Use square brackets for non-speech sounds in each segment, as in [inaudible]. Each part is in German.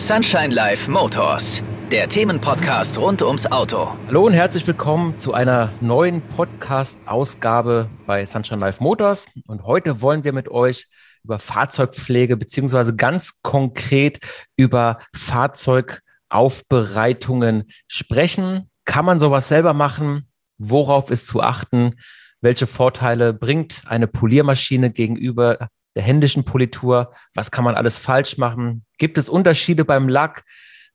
Sunshine Life Motors, der Themenpodcast rund ums Auto. Hallo und herzlich willkommen zu einer neuen Podcast-Ausgabe bei Sunshine Life Motors. Und heute wollen wir mit euch über Fahrzeugpflege beziehungsweise ganz konkret über Fahrzeugaufbereitungen sprechen. Kann man sowas selber machen? Worauf ist zu achten? Welche Vorteile bringt eine Poliermaschine gegenüber der händischen Politur? Was kann man alles falsch machen? Gibt es Unterschiede beim Lack?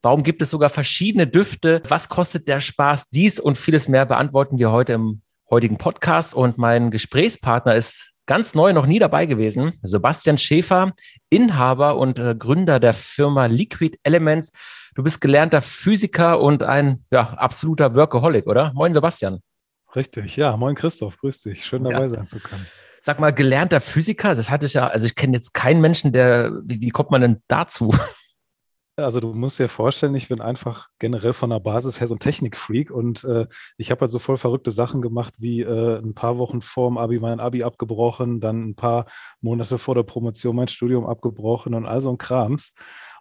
Warum gibt es sogar verschiedene Düfte? Was kostet der Spaß? Dies und vieles mehr beantworten wir heute im heutigen Podcast. Und mein Gesprächspartner ist ganz neu, noch nie dabei gewesen. Sebastian Schäfer, Inhaber und äh, Gründer der Firma Liquid Elements. Du bist gelernter Physiker und ein ja, absoluter Workaholic, oder? Moin, Sebastian. Richtig, ja. Moin, Christoph. Grüß dich. Schön dabei ja. sein zu können. Sag mal, gelernter Physiker, das hatte ich ja, also ich kenne jetzt keinen Menschen, der, wie, wie kommt man denn dazu? Also du musst dir vorstellen, ich bin einfach generell von der Basis her so ein Technikfreak und äh, ich habe halt so voll verrückte Sachen gemacht, wie äh, ein paar Wochen vor dem Abi mein Abi abgebrochen, dann ein paar Monate vor der Promotion mein Studium abgebrochen und all so ein Krams.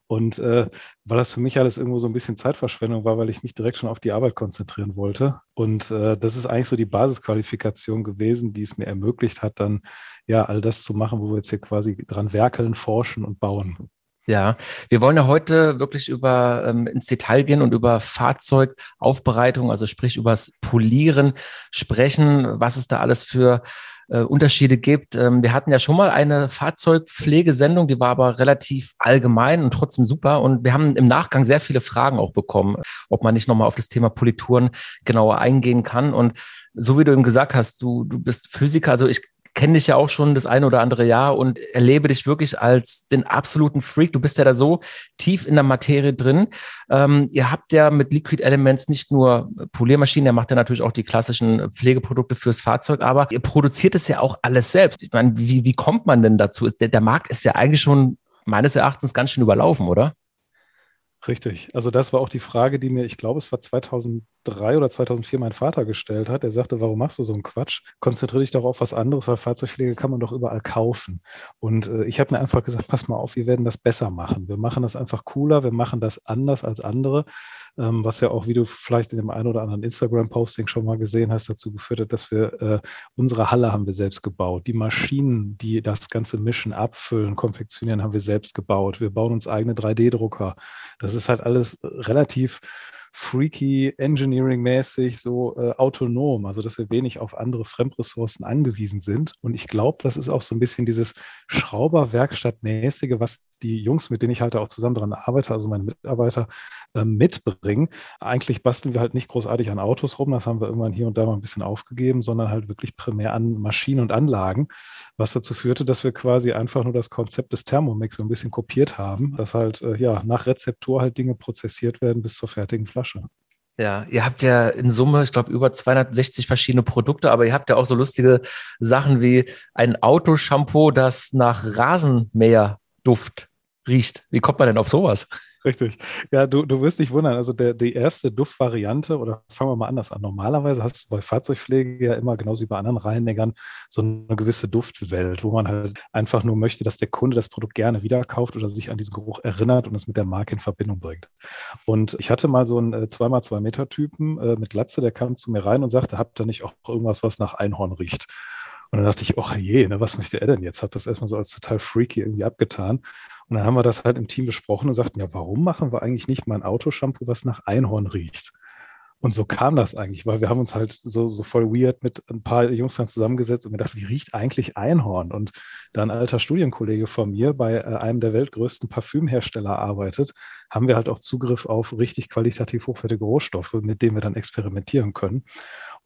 Und äh, weil das für mich alles irgendwo so ein bisschen Zeitverschwendung war, weil ich mich direkt schon auf die Arbeit konzentrieren wollte. Und äh, das ist eigentlich so die Basisqualifikation gewesen, die es mir ermöglicht hat, dann ja all das zu machen, wo wir jetzt hier quasi dran werkeln, forschen und bauen. Ja, wir wollen ja heute wirklich über ähm, ins Detail gehen und über Fahrzeugaufbereitung, also sprich übers Polieren sprechen, was es da alles für äh, Unterschiede gibt. Ähm, wir hatten ja schon mal eine Fahrzeugpflegesendung, die war aber relativ allgemein und trotzdem super. Und wir haben im Nachgang sehr viele Fragen auch bekommen, ob man nicht nochmal auf das Thema Polituren genauer eingehen kann. Und so wie du eben gesagt hast, du, du bist Physiker, also ich kenne dich ja auch schon das eine oder andere Jahr und erlebe dich wirklich als den absoluten Freak. Du bist ja da so tief in der Materie drin. Ähm, ihr habt ja mit Liquid Elements nicht nur Poliermaschinen, ihr macht ja natürlich auch die klassischen Pflegeprodukte fürs Fahrzeug, aber ihr produziert es ja auch alles selbst. Ich meine, wie, wie kommt man denn dazu? Der, der Markt ist ja eigentlich schon meines Erachtens ganz schön überlaufen, oder? Richtig. Also das war auch die Frage, die mir, ich glaube, es war 2003 oder 2004 mein Vater gestellt hat. Er sagte, warum machst du so einen Quatsch? Konzentriere dich doch auf was anderes, weil Fahrzeugpflege kann man doch überall kaufen. Und äh, ich habe mir einfach gesagt, pass mal auf, wir werden das besser machen. Wir machen das einfach cooler, wir machen das anders als andere ähm, was ja auch, wie du vielleicht in dem einen oder anderen Instagram-Posting schon mal gesehen hast, dazu geführt hat, dass wir äh, unsere Halle haben wir selbst gebaut. Die Maschinen, die das ganze Mischen, abfüllen, konfektionieren, haben wir selbst gebaut. Wir bauen uns eigene 3D-Drucker. Das ist halt alles relativ freaky, engineering-mäßig, so äh, autonom, also dass wir wenig auf andere Fremdressourcen angewiesen sind. Und ich glaube, das ist auch so ein bisschen dieses Schrauberwerkstattmäßige, was die Jungs, mit denen ich halt auch zusammen daran arbeite, also meine Mitarbeiter, äh, mitbringen. Eigentlich basteln wir halt nicht großartig an Autos rum, das haben wir irgendwann hier und da mal ein bisschen aufgegeben, sondern halt wirklich primär an Maschinen und Anlagen, was dazu führte, dass wir quasi einfach nur das Konzept des Thermomix so ein bisschen kopiert haben, dass halt äh, ja nach Rezeptur halt Dinge prozessiert werden bis zur fertigen Flasche. Ja, ihr habt ja in Summe, ich glaube, über 260 verschiedene Produkte, aber ihr habt ja auch so lustige Sachen wie ein Autoshampoo, das nach Rasenmäherduft riecht. Wie kommt man denn auf sowas? Richtig. Ja, du, du wirst dich wundern. Also der, die erste Duftvariante, oder fangen wir mal anders an. Normalerweise hast du bei Fahrzeugpflege ja immer, genauso wie bei anderen Reihenlegern, so eine gewisse Duftwelt, wo man halt einfach nur möchte, dass der Kunde das Produkt gerne wieder kauft oder sich an diesen Geruch erinnert und es mit der Marke in Verbindung bringt. Und ich hatte mal so einen äh, 2x2 Meter Typen äh, mit Glatze, der kam zu mir rein und sagte, habt ihr nicht auch irgendwas, was nach Einhorn riecht? Und dann dachte ich, oh je, ne, was möchte er denn jetzt? Hab das erstmal so als total freaky irgendwie abgetan. Und dann haben wir das halt im Team besprochen und sagten, ja, warum machen wir eigentlich nicht mal ein Autoshampoo, was nach Einhorn riecht? Und so kam das eigentlich, weil wir haben uns halt so, so voll weird mit ein paar Jungs dann zusammengesetzt und gedacht, wie riecht eigentlich Einhorn? Und da ein alter Studienkollege von mir bei äh, einem der weltgrößten Parfümhersteller arbeitet, haben wir halt auch Zugriff auf richtig qualitativ hochwertige Rohstoffe, mit denen wir dann experimentieren können.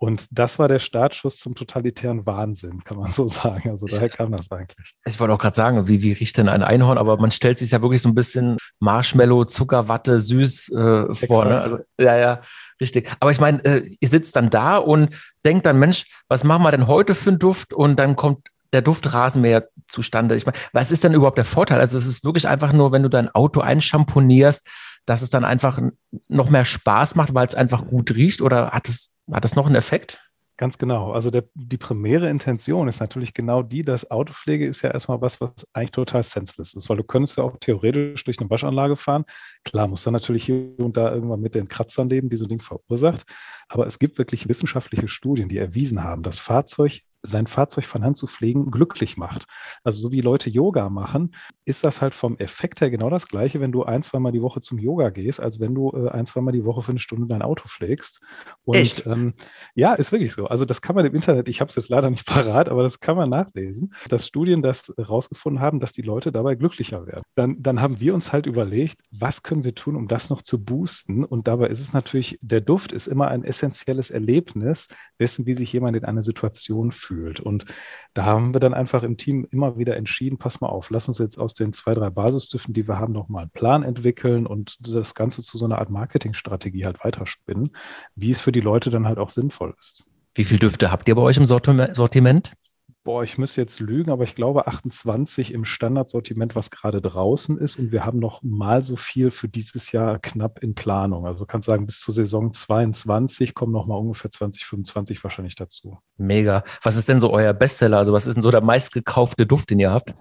Und das war der Startschuss zum totalitären Wahnsinn, kann man so sagen. Also daher kam das eigentlich. Ich wollte auch gerade sagen, wie, wie riecht denn ein Einhorn? Aber man stellt sich ja wirklich so ein bisschen Marshmallow, Zuckerwatte, süß äh, vor. Ne? Also, ja, ja, richtig. Aber ich meine, äh, ihr sitzt dann da und denkt dann, Mensch, was machen wir denn heute für einen Duft? Und dann kommt der Duft Rasenmäher zustande. Ich meine, was ist denn überhaupt der Vorteil? Also es ist wirklich einfach nur, wenn du dein Auto einschamponierst, dass es dann einfach noch mehr Spaß macht, weil es einfach gut riecht? Oder hat es, hat es noch einen Effekt? Ganz genau. Also der, die primäre Intention ist natürlich genau die, dass Autopflege ist ja erstmal was, was eigentlich total senseless ist, weil du könntest ja auch theoretisch durch eine Waschanlage fahren. Klar, muss dann natürlich hier und da irgendwann mit den Kratzern leben, die so ein Ding verursacht. Aber es gibt wirklich wissenschaftliche Studien, die erwiesen haben, dass Fahrzeug sein Fahrzeug von Hand zu pflegen glücklich macht. Also so wie Leute Yoga machen, ist das halt vom Effekt her genau das gleiche, wenn du ein, zweimal die Woche zum Yoga gehst, als wenn du äh, ein, zweimal die Woche für eine Stunde dein Auto pflegst. Und Echt? Ähm, ja, ist wirklich so. Also das kann man im Internet, ich habe es jetzt leider nicht [laughs] parat, aber das kann man nachlesen, dass Studien das herausgefunden haben, dass die Leute dabei glücklicher werden. Dann, dann haben wir uns halt überlegt, was können wir tun, um das noch zu boosten? Und dabei ist es natürlich, der Duft ist immer ein essentielles Erlebnis dessen, wie sich jemand in einer Situation fühlt fühlt. Und da haben wir dann einfach im Team immer wieder entschieden, pass mal auf, lass uns jetzt aus den zwei, drei Basisdüften, die wir haben, nochmal einen Plan entwickeln und das Ganze zu so einer Art Marketingstrategie halt weiterspinnen, wie es für die Leute dann halt auch sinnvoll ist. Wie viele Düfte habt ihr bei euch im Sortiment? Boah, ich müsste jetzt lügen, aber ich glaube 28 im Standardsortiment, was gerade draußen ist. Und wir haben noch mal so viel für dieses Jahr knapp in Planung. Also kannst sagen, bis zur Saison 22 kommen noch mal ungefähr 20, 25 wahrscheinlich dazu. Mega. Was ist denn so euer Bestseller? Also was ist denn so der meistgekaufte Duft, den ihr habt?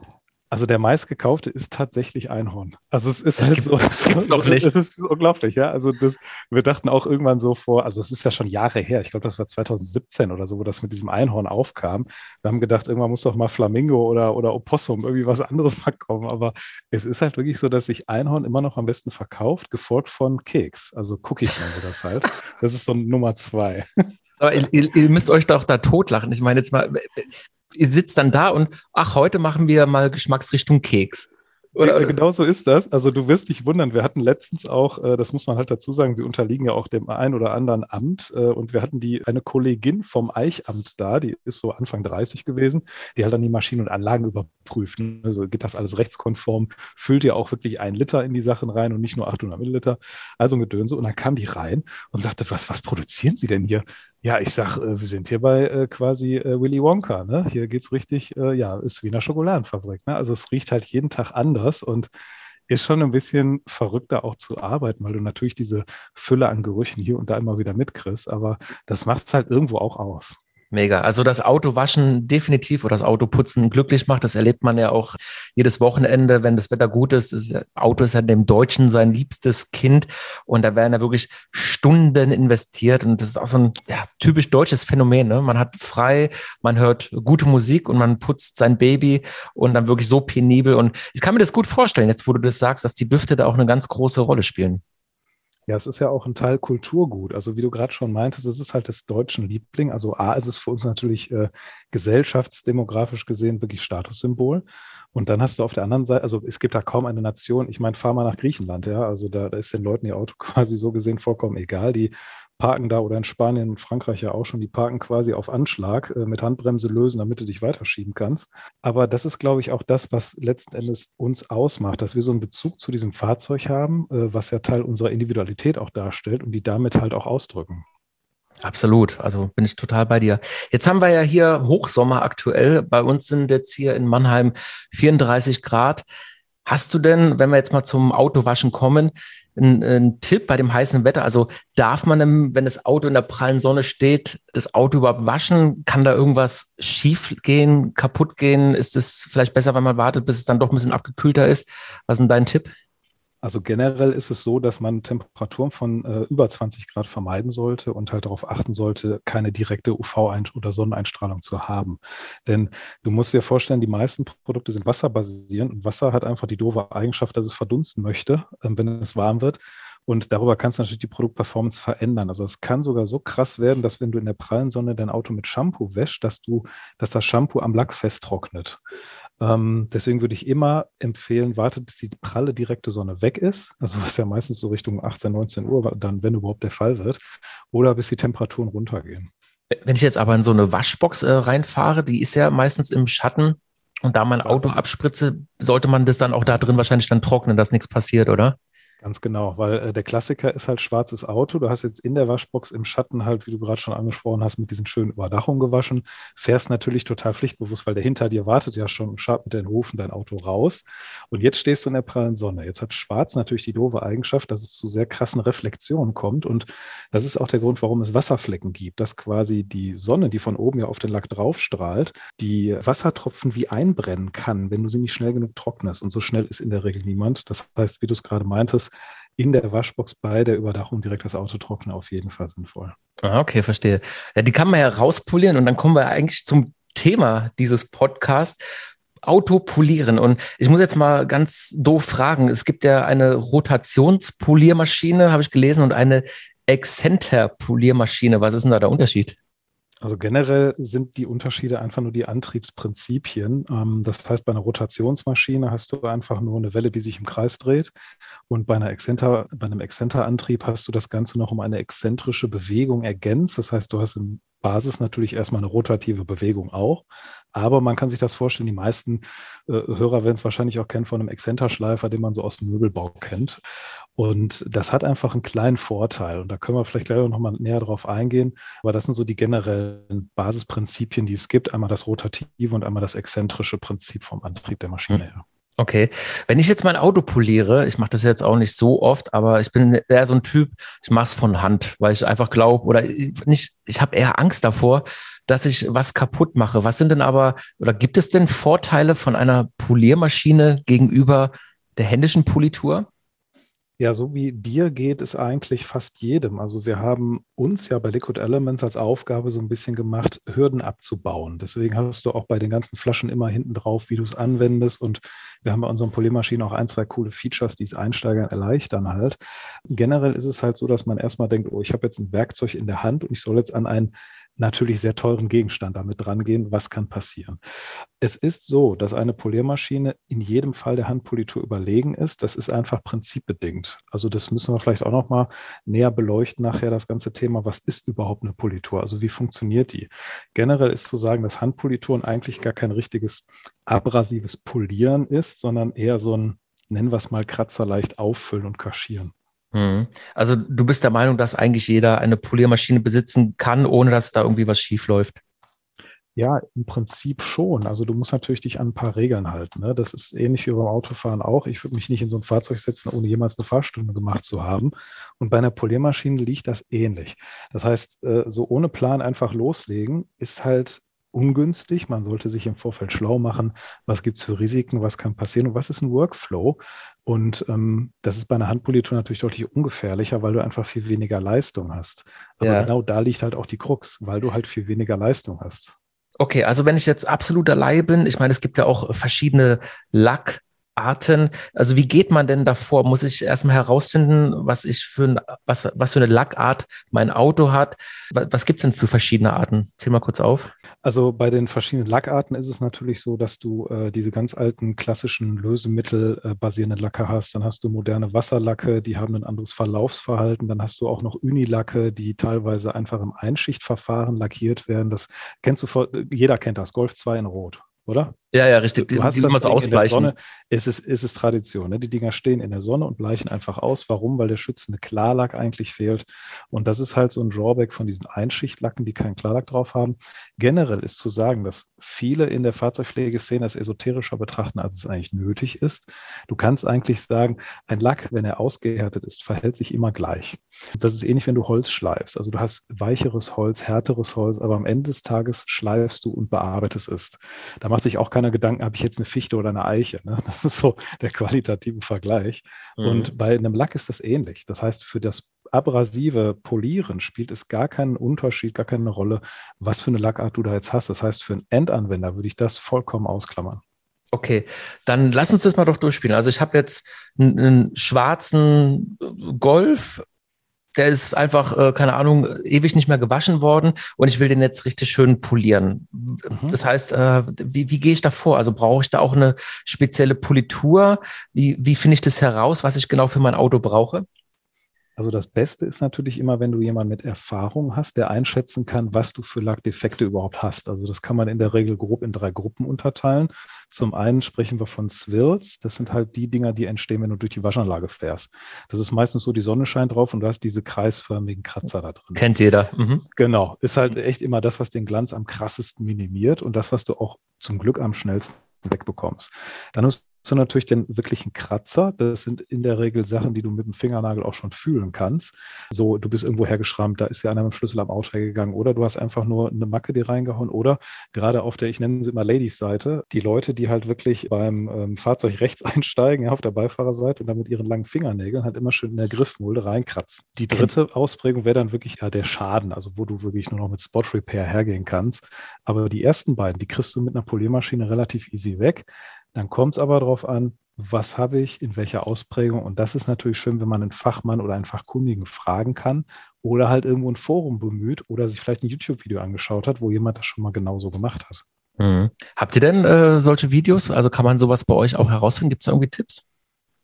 Also der meistgekaufte ist tatsächlich Einhorn. Also es ist das halt gibt, so, [laughs] das gibt's doch nicht. Es ist unglaublich, ja. Also das, wir dachten auch irgendwann so vor, also es ist ja schon Jahre her, ich glaube, das war 2017 oder so, wo das mit diesem Einhorn aufkam. Wir haben gedacht, irgendwann muss doch mal Flamingo oder, oder Opossum, irgendwie was anderes [laughs] mal kommen. Aber es ist halt wirklich so, dass sich Einhorn immer noch am besten verkauft, gefolgt von Keks. Also Cookies nennen wir das halt. Das ist so Nummer zwei. [laughs] Aber ihr, ihr, müsst euch doch da totlachen. Ich meine jetzt mal, ihr sitzt dann da und ach, heute machen wir mal Geschmacksrichtung Keks. Oder, genau so ist das. Also du wirst dich wundern, wir hatten letztens auch, äh, das muss man halt dazu sagen, wir unterliegen ja auch dem ein oder anderen Amt äh, und wir hatten die eine Kollegin vom Eichamt da, die ist so Anfang 30 gewesen, die halt dann die Maschinen und Anlagen überprüft. Also geht das alles rechtskonform, füllt ihr auch wirklich ein Liter in die Sachen rein und nicht nur 800 Milliliter. Also ein Gedönse. Und dann kam die rein und sagte, was, was produzieren Sie denn hier? Ja, ich sag, äh, wir sind hier bei äh, quasi äh, Willy Wonka. Ne? Hier geht's richtig, äh, ja, ist wie eine Schokoladenfabrik. Ne? Also es riecht halt jeden Tag anders und ist schon ein bisschen verrückter auch zu arbeiten, weil du natürlich diese Fülle an Gerüchen hier und da immer wieder mitkriegst, aber das macht es halt irgendwo auch aus. Mega. Also das Autowaschen definitiv oder das Autoputzen glücklich macht. Das erlebt man ja auch jedes Wochenende, wenn das Wetter gut ist. Das Auto ist ja dem Deutschen sein liebstes Kind und da werden ja wirklich Stunden investiert und das ist auch so ein ja, typisch deutsches Phänomen. Ne? Man hat frei, man hört gute Musik und man putzt sein Baby und dann wirklich so penibel und ich kann mir das gut vorstellen, jetzt wo du das sagst, dass die Düfte da auch eine ganz große Rolle spielen. Ja, es ist ja auch ein Teil Kulturgut. Also wie du gerade schon meintest, es ist halt des deutschen Liebling. Also A ist es für uns natürlich äh, gesellschaftsdemografisch gesehen wirklich Statussymbol. Und dann hast du auf der anderen Seite, also es gibt da kaum eine Nation, ich meine, fahr mal nach Griechenland, ja, also da, da ist den Leuten ihr Auto [laughs] quasi so gesehen vollkommen egal. Die parken da oder in Spanien und Frankreich ja auch schon, die parken quasi auf Anschlag äh, mit Handbremse lösen, damit du dich weiterschieben kannst. Aber das ist, glaube ich, auch das, was letzten Endes uns ausmacht, dass wir so einen Bezug zu diesem Fahrzeug haben, äh, was ja Teil unserer Individualität auch darstellt und die damit halt auch ausdrücken. Absolut, also bin ich total bei dir. Jetzt haben wir ja hier Hochsommer aktuell. Bei uns sind jetzt hier in Mannheim 34 Grad. Hast du denn, wenn wir jetzt mal zum Autowaschen kommen, ein, ein Tipp bei dem heißen Wetter? Also darf man, wenn das Auto in der prallen Sonne steht, das Auto überhaupt waschen? Kann da irgendwas schief gehen, kaputt gehen? Ist es vielleicht besser, wenn man wartet, bis es dann doch ein bisschen abgekühlter ist? Was ist denn dein Tipp? Also generell ist es so, dass man Temperaturen von äh, über 20 Grad vermeiden sollte und halt darauf achten sollte, keine direkte UV- oder Sonneneinstrahlung zu haben. Denn du musst dir vorstellen, die meisten Produkte sind wasserbasierend und Wasser hat einfach die doofe Eigenschaft, dass es verdunsten möchte, äh, wenn es warm wird. Und darüber kannst du natürlich die Produktperformance verändern. Also es kann sogar so krass werden, dass wenn du in der prallen Sonne dein Auto mit Shampoo wäschst, dass du, dass das Shampoo am Lack festtrocknet. Ähm, deswegen würde ich immer empfehlen, wartet, bis die pralle direkte Sonne weg ist, also was ja meistens so Richtung 18, 19 Uhr dann, wenn überhaupt der Fall wird, oder bis die Temperaturen runtergehen. Wenn ich jetzt aber in so eine Waschbox äh, reinfahre, die ist ja meistens im Schatten und da mein Auto abspritze, sollte man das dann auch da drin wahrscheinlich dann trocknen, dass nichts passiert, oder? Ganz genau, weil äh, der Klassiker ist halt schwarzes Auto. Du hast jetzt in der Waschbox im Schatten halt, wie du gerade schon angesprochen hast, mit diesen schönen Überdachungen gewaschen. Fährst natürlich total pflichtbewusst, weil der hinter dir wartet ja schon und schaut mit den Hufen dein Auto raus. Und jetzt stehst du in der prallen Sonne. Jetzt hat Schwarz natürlich die doofe Eigenschaft, dass es zu sehr krassen Reflexionen kommt. Und das ist auch der Grund, warum es Wasserflecken gibt, dass quasi die Sonne, die von oben ja auf den Lack draufstrahlt, die Wassertropfen wie einbrennen kann, wenn du sie nicht schnell genug trocknest. Und so schnell ist in der Regel niemand. Das heißt, wie du es gerade meintest, in der Waschbox bei der Überdachung direkt das Auto trocknen auf jeden Fall sinnvoll. Ah, okay, verstehe. Ja, die kann man ja rauspolieren und dann kommen wir eigentlich zum Thema dieses Podcasts. Auto polieren. Und ich muss jetzt mal ganz doof fragen. Es gibt ja eine Rotationspoliermaschine, habe ich gelesen, und eine Exzenter-Poliermaschine. Was ist denn da der Unterschied? Also generell sind die Unterschiede einfach nur die Antriebsprinzipien. Ähm, das heißt, bei einer Rotationsmaschine hast du einfach nur eine Welle, die sich im Kreis dreht. Und bei, einer Exzenter, bei einem Exzenterantrieb hast du das Ganze noch um eine exzentrische Bewegung ergänzt. Das heißt, du hast im Basis natürlich erstmal eine rotative Bewegung auch. Aber man kann sich das vorstellen, die meisten äh, Hörer werden es wahrscheinlich auch kennen von einem Exzenterschleifer, den man so aus dem Möbelbau kennt. Und das hat einfach einen kleinen Vorteil. Und da können wir vielleicht gleich noch mal näher drauf eingehen. Aber das sind so die generellen Basisprinzipien, die es gibt. Einmal das rotative und einmal das exzentrische Prinzip vom Antrieb der Maschine her. Okay, wenn ich jetzt mein Auto poliere, ich mache das jetzt auch nicht so oft, aber ich bin eher so ein Typ, ich mache es von Hand, weil ich einfach glaube oder nicht, ich habe eher Angst davor, dass ich was kaputt mache. Was sind denn aber oder gibt es denn Vorteile von einer Poliermaschine gegenüber der händischen Politur? Ja, so wie dir geht es eigentlich fast jedem. Also wir haben uns ja bei Liquid Elements als Aufgabe so ein bisschen gemacht, Hürden abzubauen. Deswegen hast du auch bei den ganzen Flaschen immer hinten drauf, wie du es anwendest. Und wir haben bei unseren Poliermaschinen auch ein, zwei coole Features, die es Einsteigern erleichtern halt. Generell ist es halt so, dass man erstmal denkt, oh, ich habe jetzt ein Werkzeug in der Hand und ich soll jetzt an ein natürlich sehr teuren Gegenstand damit rangehen. Was kann passieren? Es ist so, dass eine Poliermaschine in jedem Fall der Handpolitur überlegen ist. Das ist einfach prinzipbedingt. Also das müssen wir vielleicht auch noch mal näher beleuchten nachher das ganze Thema. Was ist überhaupt eine Politur? Also wie funktioniert die? Generell ist zu sagen, dass Handpolituren eigentlich gar kein richtiges abrasives Polieren ist, sondern eher so ein, nennen wir es mal Kratzer leicht auffüllen und kaschieren. Mhm. Also du bist der Meinung, dass eigentlich jeder eine Poliermaschine besitzen kann, ohne dass da irgendwie was schief läuft? Ja, im Prinzip schon. Also du musst natürlich dich an ein paar Regeln halten. Ne? Das ist ähnlich wie beim Autofahren auch. Ich würde mich nicht in so ein Fahrzeug setzen, ohne jemals eine Fahrstunde gemacht zu haben. Und bei einer Poliermaschine liegt das ähnlich. Das heißt, äh, so ohne Plan einfach loslegen ist halt ungünstig. Man sollte sich im Vorfeld schlau machen, was gibt es für Risiken, was kann passieren und was ist ein Workflow. Und ähm, das ist bei einer Handpolitur natürlich deutlich ungefährlicher, weil du einfach viel weniger Leistung hast. Aber ja. genau da liegt halt auch die Krux, weil du halt viel weniger Leistung hast. Okay, also wenn ich jetzt absoluter Laie bin, ich meine, es gibt ja auch verschiedene Lack, Arten. Also wie geht man denn davor? Muss ich erstmal herausfinden, was ich für ein, was, was für eine Lackart mein Auto hat? Was, was gibt es denn für verschiedene Arten? Zähl mal kurz auf. Also bei den verschiedenen Lackarten ist es natürlich so, dass du äh, diese ganz alten klassischen Lösemittel äh, Lacke hast. Dann hast du moderne Wasserlacke, die haben ein anderes Verlaufsverhalten. Dann hast du auch noch Unilacke, die teilweise einfach im Einschichtverfahren lackiert werden. Das kennst du, vor, jeder kennt das, Golf 2 in Rot oder? Ja, ja, richtig. Du, du hast die, das so ausbleichen. Sonne, es ist, es ist Tradition. Ne? Die Dinger stehen in der Sonne und bleichen einfach aus. Warum? Weil der schützende Klarlack eigentlich fehlt. Und das ist halt so ein Drawback von diesen Einschichtlacken, die keinen Klarlack drauf haben. Generell ist zu sagen, dass viele in der Fahrzeugpflegeszene es esoterischer betrachten, als es eigentlich nötig ist. Du kannst eigentlich sagen, ein Lack, wenn er ausgehärtet ist, verhält sich immer gleich. Das ist ähnlich, wenn du Holz schleifst. Also du hast weicheres Holz, härteres Holz, aber am Ende des Tages schleifst du und bearbeitest es. Da macht sich auch keiner Gedanken, habe ich jetzt eine Fichte oder eine Eiche. Ne? Das ist so der qualitative Vergleich. Mhm. Und bei einem Lack ist das ähnlich. Das heißt, für das abrasive Polieren spielt es gar keinen Unterschied, gar keine Rolle, was für eine Lackart du da jetzt hast. Das heißt, für einen Endanwender würde ich das vollkommen ausklammern. Okay, dann lass uns das mal doch durchspielen. Also ich habe jetzt einen, einen schwarzen Golf der ist einfach, äh, keine Ahnung, ewig nicht mehr gewaschen worden und ich will den jetzt richtig schön polieren. Mhm. Das heißt, äh, wie, wie gehe ich da vor? Also brauche ich da auch eine spezielle Politur? Wie, wie finde ich das heraus, was ich genau für mein Auto brauche? Also das Beste ist natürlich immer, wenn du jemanden mit Erfahrung hast, der einschätzen kann, was du für Lackdefekte überhaupt hast. Also das kann man in der Regel grob in drei Gruppen unterteilen. Zum einen sprechen wir von Swirls. Das sind halt die Dinger, die entstehen, wenn du durch die Waschanlage fährst. Das ist meistens so, die Sonne scheint drauf und du hast diese kreisförmigen Kratzer da drin. Kennt jeder. Mhm. Genau. Ist halt echt immer das, was den Glanz am krassesten minimiert und das, was du auch zum Glück am schnellsten wegbekommst. Dann hast du natürlich den wirklichen Kratzer. Das sind in der Regel Sachen, die du mit dem Fingernagel auch schon fühlen kannst. So, du bist irgendwo hergeschrammt, da ist ja einer mit dem Schlüssel am Auto gegangen oder du hast einfach nur eine Macke dir reingehauen oder gerade auf der, ich nenne sie immer Ladies-Seite, die Leute, die halt wirklich beim ähm, Fahrzeug [laughs] rechts einsteigen, ja, auf der Beifahrerseite und dann mit ihren langen Fingernägeln halt immer schön in der Griffmulde reinkratzen. Die dritte Ausprägung wäre dann wirklich ja, der Schaden, also wo du wirklich nur noch mit Spot Repair hergehen kannst. Aber die ersten beiden, die kriegst du mit einer Poliermaschine relativ easy weg. Dann kommt es aber darauf an, was habe ich, in welcher Ausprägung. Und das ist natürlich schön, wenn man einen Fachmann oder einen Fachkundigen fragen kann oder halt irgendwo ein Forum bemüht oder sich vielleicht ein YouTube-Video angeschaut hat, wo jemand das schon mal genauso gemacht hat. Mhm. Habt ihr denn äh, solche Videos? Also kann man sowas bei euch auch herausfinden? Gibt es da irgendwie Tipps?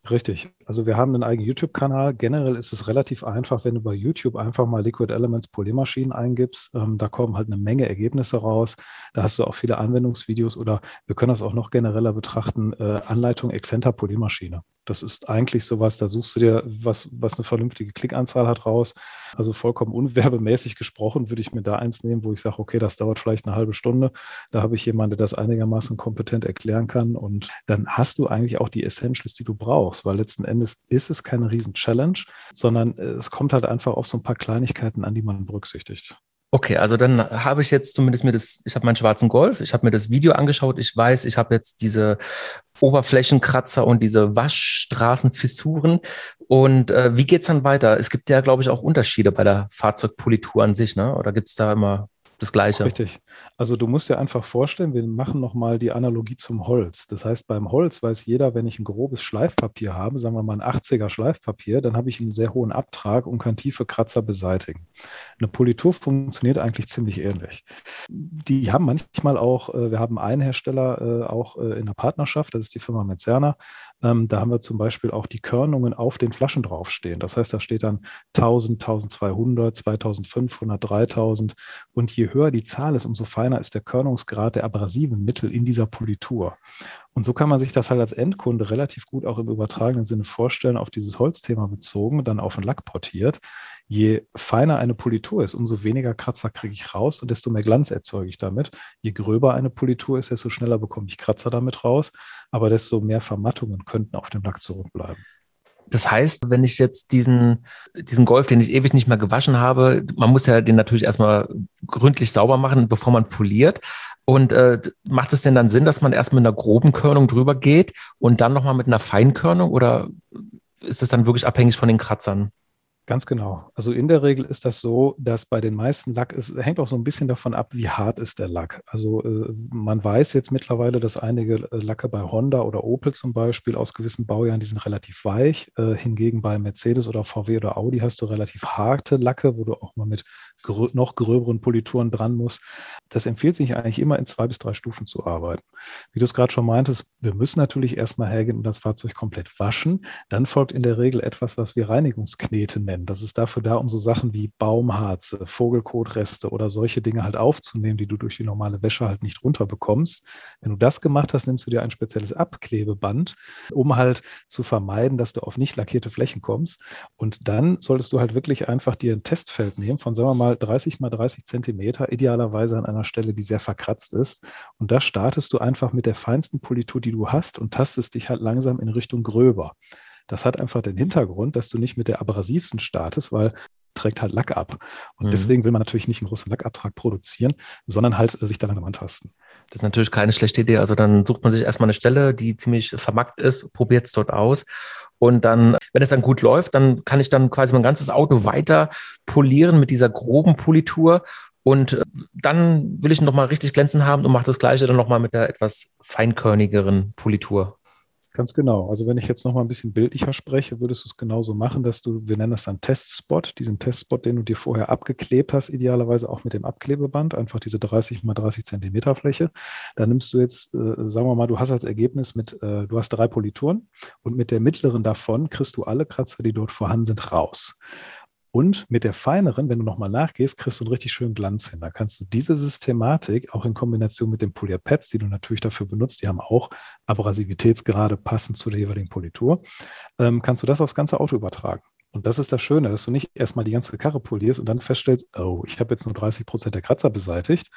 Richtig. Also wir haben einen eigenen YouTube-Kanal. Generell ist es relativ einfach, wenn du bei YouTube einfach mal Liquid Elements Poliermaschinen eingibst. Ähm, da kommen halt eine Menge Ergebnisse raus. Da hast du auch viele Anwendungsvideos oder wir können das auch noch genereller betrachten. Äh, Anleitung Exzenter Poliermaschine. Das ist eigentlich sowas, da suchst du dir was, was eine vernünftige Klickanzahl hat raus. Also vollkommen unwerbemäßig gesprochen würde ich mir da eins nehmen, wo ich sage, okay, das dauert vielleicht eine halbe Stunde. Da habe ich jemanden, der das einigermaßen kompetent erklären kann. Und dann hast du eigentlich auch die Essentials, die du brauchst, weil letzten Endes ist es keine Riesen-Challenge, sondern es kommt halt einfach auf so ein paar Kleinigkeiten an, die man berücksichtigt. Okay, also dann habe ich jetzt zumindest mir das, ich habe meinen schwarzen Golf, ich habe mir das Video angeschaut, ich weiß, ich habe jetzt diese Oberflächenkratzer und diese Waschstraßenfissuren. Und äh, wie geht's dann weiter? Es gibt ja, glaube ich, auch Unterschiede bei der Fahrzeugpolitur an sich, ne? Oder gibt's da immer das Gleiche. Richtig. Also du musst dir einfach vorstellen, wir machen nochmal die Analogie zum Holz. Das heißt, beim Holz weiß jeder, wenn ich ein grobes Schleifpapier habe, sagen wir mal ein 80er Schleifpapier, dann habe ich einen sehr hohen Abtrag und kann tiefe Kratzer beseitigen. Eine Politur funktioniert eigentlich ziemlich ähnlich. Die haben manchmal auch, äh, wir haben einen Hersteller äh, auch äh, in der Partnerschaft, das ist die Firma Metzerner. Ähm, da haben wir zum Beispiel auch die Körnungen auf den Flaschen draufstehen. Das heißt, da steht dann 1000, 1200, 2500, 3000 und je höher die Zahl ist, umso feiner ist der Körnungsgrad der abrasiven Mittel in dieser Politur. Und so kann man sich das halt als Endkunde relativ gut auch im übertragenen Sinne vorstellen, auf dieses Holzthema bezogen, dann auf den Lack portiert. Je feiner eine Politur ist, umso weniger Kratzer kriege ich raus und desto mehr Glanz erzeuge ich damit. Je gröber eine Politur ist, desto schneller bekomme ich Kratzer damit raus, aber desto mehr Vermattungen könnten auf dem Lack zurückbleiben. Das heißt, wenn ich jetzt diesen, diesen Golf, den ich ewig nicht mehr gewaschen habe, man muss ja den natürlich erstmal gründlich sauber machen, bevor man poliert. Und äh, macht es denn dann Sinn, dass man erst mit einer groben Körnung drüber geht und dann nochmal mit einer Feinkörnung oder ist es dann wirklich abhängig von den Kratzern? Ganz genau. Also in der Regel ist das so, dass bei den meisten Lack, es hängt auch so ein bisschen davon ab, wie hart ist der Lack. Also äh, man weiß jetzt mittlerweile, dass einige äh, Lacke bei Honda oder Opel zum Beispiel aus gewissen Baujahren, die sind relativ weich. Äh, hingegen bei Mercedes oder VW oder Audi hast du relativ harte Lacke, wo du auch mal mit grö noch gröberen Polituren dran musst. Das empfiehlt sich eigentlich immer in zwei bis drei Stufen zu arbeiten. Wie du es gerade schon meintest, wir müssen natürlich erstmal hergehen und das Fahrzeug komplett waschen. Dann folgt in der Regel etwas, was wir Reinigungsknete nennen nennen. Das ist dafür da, um so Sachen wie Baumharze, Vogelkotreste oder solche Dinge halt aufzunehmen, die du durch die normale Wäsche halt nicht runterbekommst. Wenn du das gemacht hast, nimmst du dir ein spezielles Abklebeband, um halt zu vermeiden, dass du auf nicht lackierte Flächen kommst. Und dann solltest du halt wirklich einfach dir ein Testfeld nehmen von, sagen wir mal, 30 mal 30 Zentimeter, idealerweise an einer Stelle, die sehr verkratzt ist. Und da startest du einfach mit der feinsten Politur, die du hast und tastest dich halt langsam in Richtung gröber. Das hat einfach den Hintergrund, dass du nicht mit der abrasivsten startest, weil trägt halt Lack ab. Und mhm. deswegen will man natürlich nicht einen großen Lackabtrag produzieren, sondern halt sich da langsam antasten. Das ist natürlich keine schlechte Idee. Also dann sucht man sich erstmal eine Stelle, die ziemlich vermarkt ist, probiert es dort aus. Und dann, wenn es dann gut läuft, dann kann ich dann quasi mein ganzes Auto weiter polieren mit dieser groben Politur. Und äh, dann will ich nochmal richtig glänzend haben und mache das Gleiche dann nochmal mit der etwas feinkörnigeren Politur. Ganz genau. Also wenn ich jetzt noch mal ein bisschen bildlicher spreche, würdest du es genauso machen, dass du, wir nennen das dann Testspot, diesen Testspot, den du dir vorher abgeklebt hast, idealerweise auch mit dem Abklebeband, einfach diese 30 mal 30 Zentimeter Fläche. Da nimmst du jetzt, äh, sagen wir mal, du hast als Ergebnis mit, äh, du hast drei Polituren und mit der mittleren davon kriegst du alle Kratzer, die dort vorhanden sind, raus. Und mit der feineren, wenn du nochmal nachgehst, kriegst du einen richtig schönen Glanz hin. Da kannst du diese Systematik auch in Kombination mit den Polierpads, die du natürlich dafür benutzt, die haben auch Abrasivitätsgrade passend zu der jeweiligen Politur, ähm, kannst du das aufs ganze Auto übertragen. Und das ist das Schöne, dass du nicht erstmal die ganze Karre polierst und dann feststellst, oh, ich habe jetzt nur 30 Prozent der Kratzer beseitigt,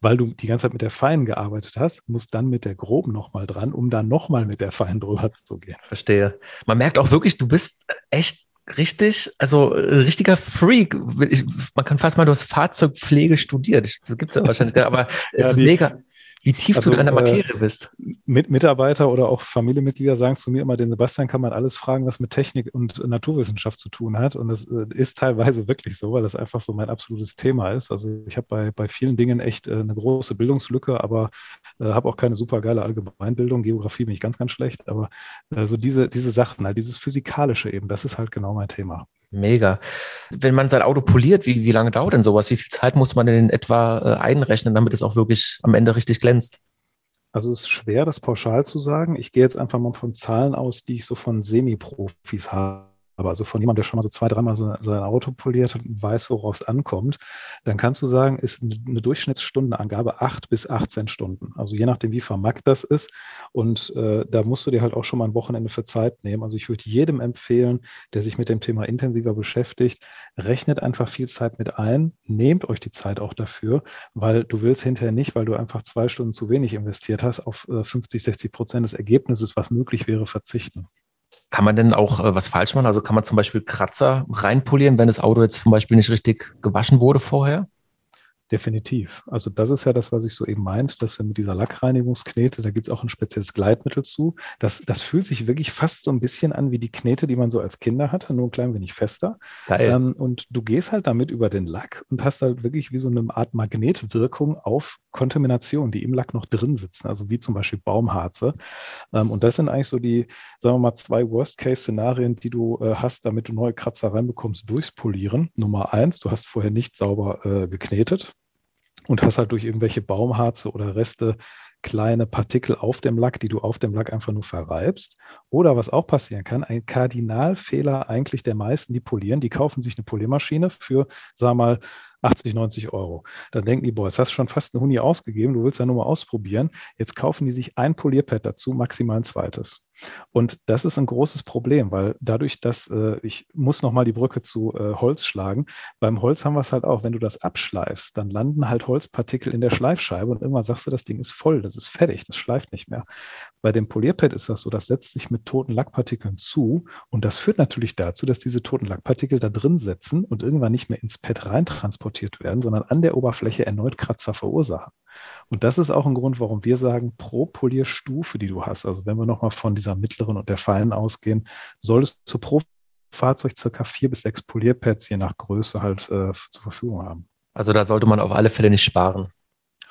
weil du die ganze Zeit mit der Feinen gearbeitet hast, musst dann mit der Groben nochmal dran, um dann nochmal mit der Feinen drüber zu gehen. Verstehe. Man merkt auch wirklich, du bist echt richtig, also äh, richtiger Freak. Ich, man kann fast mal, du hast Fahrzeugpflege studiert. Das gibt es ja wahrscheinlich, aber [laughs] es ja, ist mega wie tief also, du in der Materie äh, bist. Mit Mitarbeiter oder auch Familienmitglieder sagen zu mir immer, den Sebastian kann man alles fragen, was mit Technik und Naturwissenschaft zu tun hat. Und das äh, ist teilweise [laughs] wirklich so, weil das einfach so mein absolutes Thema ist. Also ich habe bei, bei vielen Dingen echt äh, eine große Bildungslücke, aber äh, habe auch keine super geile Allgemeinbildung. Geografie bin ich ganz, ganz schlecht. Aber äh, so diese, diese Sachen, halt dieses Physikalische eben, das ist halt genau mein Thema. Mega. Wenn man sein Auto poliert, wie, wie lange dauert denn sowas? Wie viel Zeit muss man denn in etwa äh, einrechnen, damit es auch wirklich am Ende richtig glänzt? Also es ist schwer, das pauschal zu sagen. Ich gehe jetzt einfach mal von Zahlen aus, die ich so von Semi-Profis habe aber also von jemandem, der schon mal so zwei, dreimal so sein Auto poliert hat weiß, worauf es ankommt, dann kannst du sagen, ist eine Durchschnittsstundenangabe acht bis 18 Stunden. Also je nachdem, wie vermarkt das ist. Und äh, da musst du dir halt auch schon mal ein Wochenende für Zeit nehmen. Also ich würde jedem empfehlen, der sich mit dem Thema intensiver beschäftigt, rechnet einfach viel Zeit mit ein, nehmt euch die Zeit auch dafür, weil du willst hinterher nicht, weil du einfach zwei Stunden zu wenig investiert hast, auf 50, äh, 60 Prozent des Ergebnisses, was möglich wäre, verzichten. Kann man denn auch äh, was falsch machen? Also kann man zum Beispiel Kratzer reinpolieren, wenn das Auto jetzt zum Beispiel nicht richtig gewaschen wurde vorher? Definitiv. Also das ist ja das, was ich so eben meint, dass wir mit dieser Lackreinigungsknete, da gibt es auch ein spezielles Gleitmittel zu. Das, das fühlt sich wirklich fast so ein bisschen an wie die Knete, die man so als Kinder hatte, nur ein klein wenig fester. Ähm, und du gehst halt damit über den Lack und hast halt wirklich wie so eine Art Magnetwirkung auf Kontamination, die im Lack noch drin sitzen, also wie zum Beispiel Baumharze. Ähm, und das sind eigentlich so die, sagen wir mal, zwei Worst-Case-Szenarien, die du äh, hast, damit du neue Kratzer reinbekommst durchs Polieren. Nummer eins, du hast vorher nicht sauber äh, geknetet und hast halt durch irgendwelche Baumharze oder Reste kleine Partikel auf dem Lack, die du auf dem Lack einfach nur verreibst. Oder was auch passieren kann, ein Kardinalfehler eigentlich der meisten, die polieren, die kaufen sich eine Poliermaschine für, sag mal, 80, 90 Euro. Dann denken die, boah, jetzt hast du schon fast eine Huni ausgegeben, du willst ja nur mal ausprobieren. Jetzt kaufen die sich ein Polierpad dazu, maximal ein zweites. Und das ist ein großes Problem, weil dadurch, dass äh, ich muss noch mal die Brücke zu äh, Holz schlagen. Beim Holz haben wir es halt auch, wenn du das abschleifst, dann landen halt Holzpartikel in der Schleifscheibe und irgendwann sagst du, das Ding ist voll, das ist fertig, das schleift nicht mehr. Bei dem Polierpad ist das so, das setzt sich mit toten Lackpartikeln zu und das führt natürlich dazu, dass diese toten Lackpartikel da drin sitzen und irgendwann nicht mehr ins Pad reintransportiert werden, sondern an der Oberfläche erneut Kratzer verursachen. Und das ist auch ein Grund, warum wir sagen, pro Polierstufe, die du hast, also wenn wir nochmal von dieser mittleren und der feinen ausgehen, solltest du pro Fahrzeug circa vier bis sechs Polierpads je nach Größe halt äh, zur Verfügung haben. Also da sollte man auf alle Fälle nicht sparen.